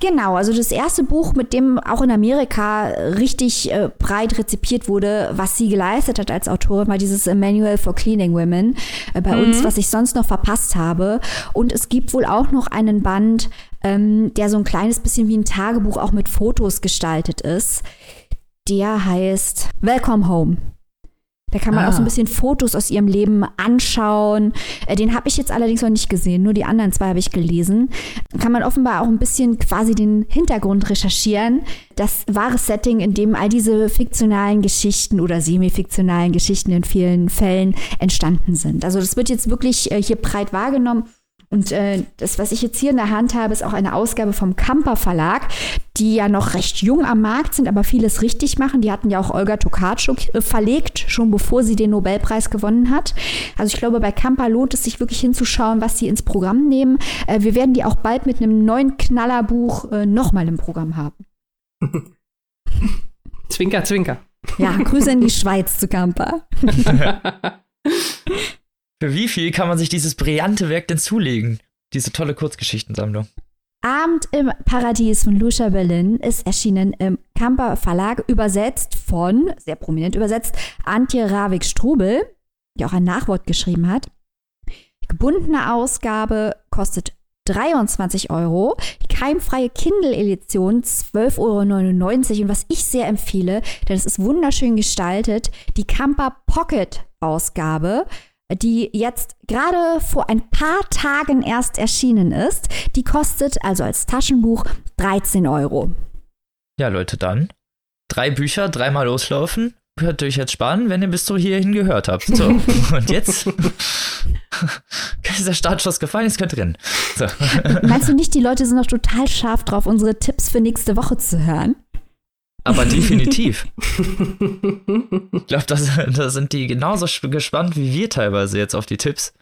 Genau, also das erste Buch, mit dem auch in Amerika richtig äh, breit rezipiert wurde, was sie geleistet hat als Autorin, war dieses Manual for Cleaning Women äh, bei mhm. uns, was ich sonst noch verpasst habe. Und es gibt wohl auch noch einen Band, ähm, der so ein kleines bisschen wie ein Tagebuch auch mit Fotos gestaltet ist. Der heißt Welcome Home. Da kann man ah. auch so ein ah. bisschen Fotos aus ihrem Leben anschauen. Äh, den habe ich jetzt allerdings noch nicht gesehen, nur die anderen zwei habe ich gelesen. Kann man offenbar auch ein bisschen quasi den Hintergrund recherchieren. Das wahre Setting, in dem all diese fiktionalen Geschichten oder semi-fiktionalen Geschichten in vielen Fällen entstanden sind. Also das wird jetzt wirklich äh, hier breit wahrgenommen. Und äh, das, was ich jetzt hier in der Hand habe, ist auch eine Ausgabe vom Kamper Verlag, die ja noch recht jung am Markt sind, aber vieles richtig machen. Die hatten ja auch Olga Tokarczuk äh, verlegt, schon bevor sie den Nobelpreis gewonnen hat. Also ich glaube, bei Kamper lohnt es sich wirklich hinzuschauen, was sie ins Programm nehmen. Äh, wir werden die auch bald mit einem neuen Knallerbuch äh, nochmal im Programm haben. zwinker, zwinker. Ja, Grüße in die Schweiz zu Kamper. Für wie viel kann man sich dieses brillante Werk denn zulegen? Diese tolle Kurzgeschichtensammlung. Abend im Paradies von Lucia Berlin ist erschienen im Kamper Verlag, übersetzt von, sehr prominent übersetzt, Antje Ravik-Strubel, die auch ein Nachwort geschrieben hat. Die gebundene Ausgabe kostet 23 Euro, die keimfreie Kindle-Edition 12,99 Euro. Und was ich sehr empfehle, denn es ist wunderschön gestaltet, die Kamper Pocket-Ausgabe die jetzt gerade vor ein paar Tagen erst erschienen ist. Die kostet also als Taschenbuch 13 Euro. Ja, Leute, dann drei Bücher, dreimal loslaufen. Könnt ihr euch jetzt sparen, wenn ihr bis so hierhin gehört habt. So, und jetzt ist der Startschuss gefallen, jetzt könnt ihr rennen. So. Meinst du nicht, die Leute sind noch total scharf drauf, unsere Tipps für nächste Woche zu hören? Aber definitiv. ich glaube, da sind die genauso gespannt wie wir teilweise jetzt auf die Tipps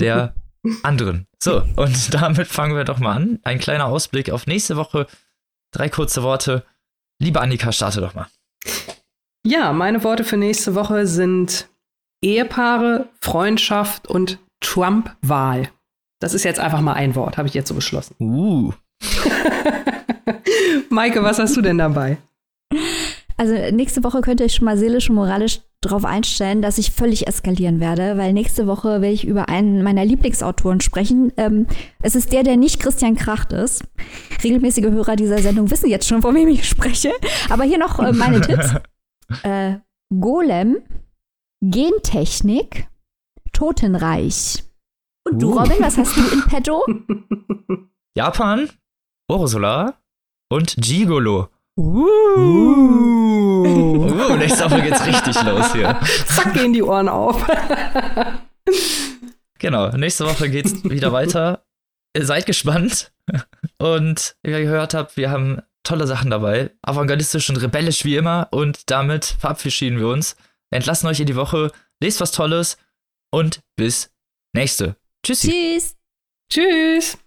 der anderen. So, und damit fangen wir doch mal an. Ein kleiner Ausblick auf nächste Woche. Drei kurze Worte. Liebe Annika, starte doch mal. Ja, meine Worte für nächste Woche sind Ehepaare, Freundschaft und Trump-Wahl. Das ist jetzt einfach mal ein Wort, habe ich jetzt so beschlossen. Uh. Maike, was hast du denn dabei? Also nächste Woche könnt ihr euch schon mal seelisch und moralisch darauf einstellen, dass ich völlig eskalieren werde, weil nächste Woche werde ich über einen meiner Lieblingsautoren sprechen. Ähm, es ist der, der nicht Christian Kracht ist. Regelmäßige Hörer dieser Sendung wissen jetzt schon, von wem ich spreche. Aber hier noch äh, meine Tipps. Äh, Golem, Gentechnik, Totenreich. Und du, Uh. Robin, was hast du in petto? Japan, Ursula und Gigolo. Uh. Uh, nächste Woche geht's richtig los hier. Zack, gehen die Ohren auf. Genau, nächste Woche geht's wieder weiter. Seid gespannt. Und wie ihr gehört habt, wir haben tolle Sachen dabei. Avantgardistisch und rebellisch wie immer. Und damit verabschieden wir uns. Entlassen euch in die Woche. Lest was Tolles. Und bis nächste. Tschüssi. Tschüss. Tschüss.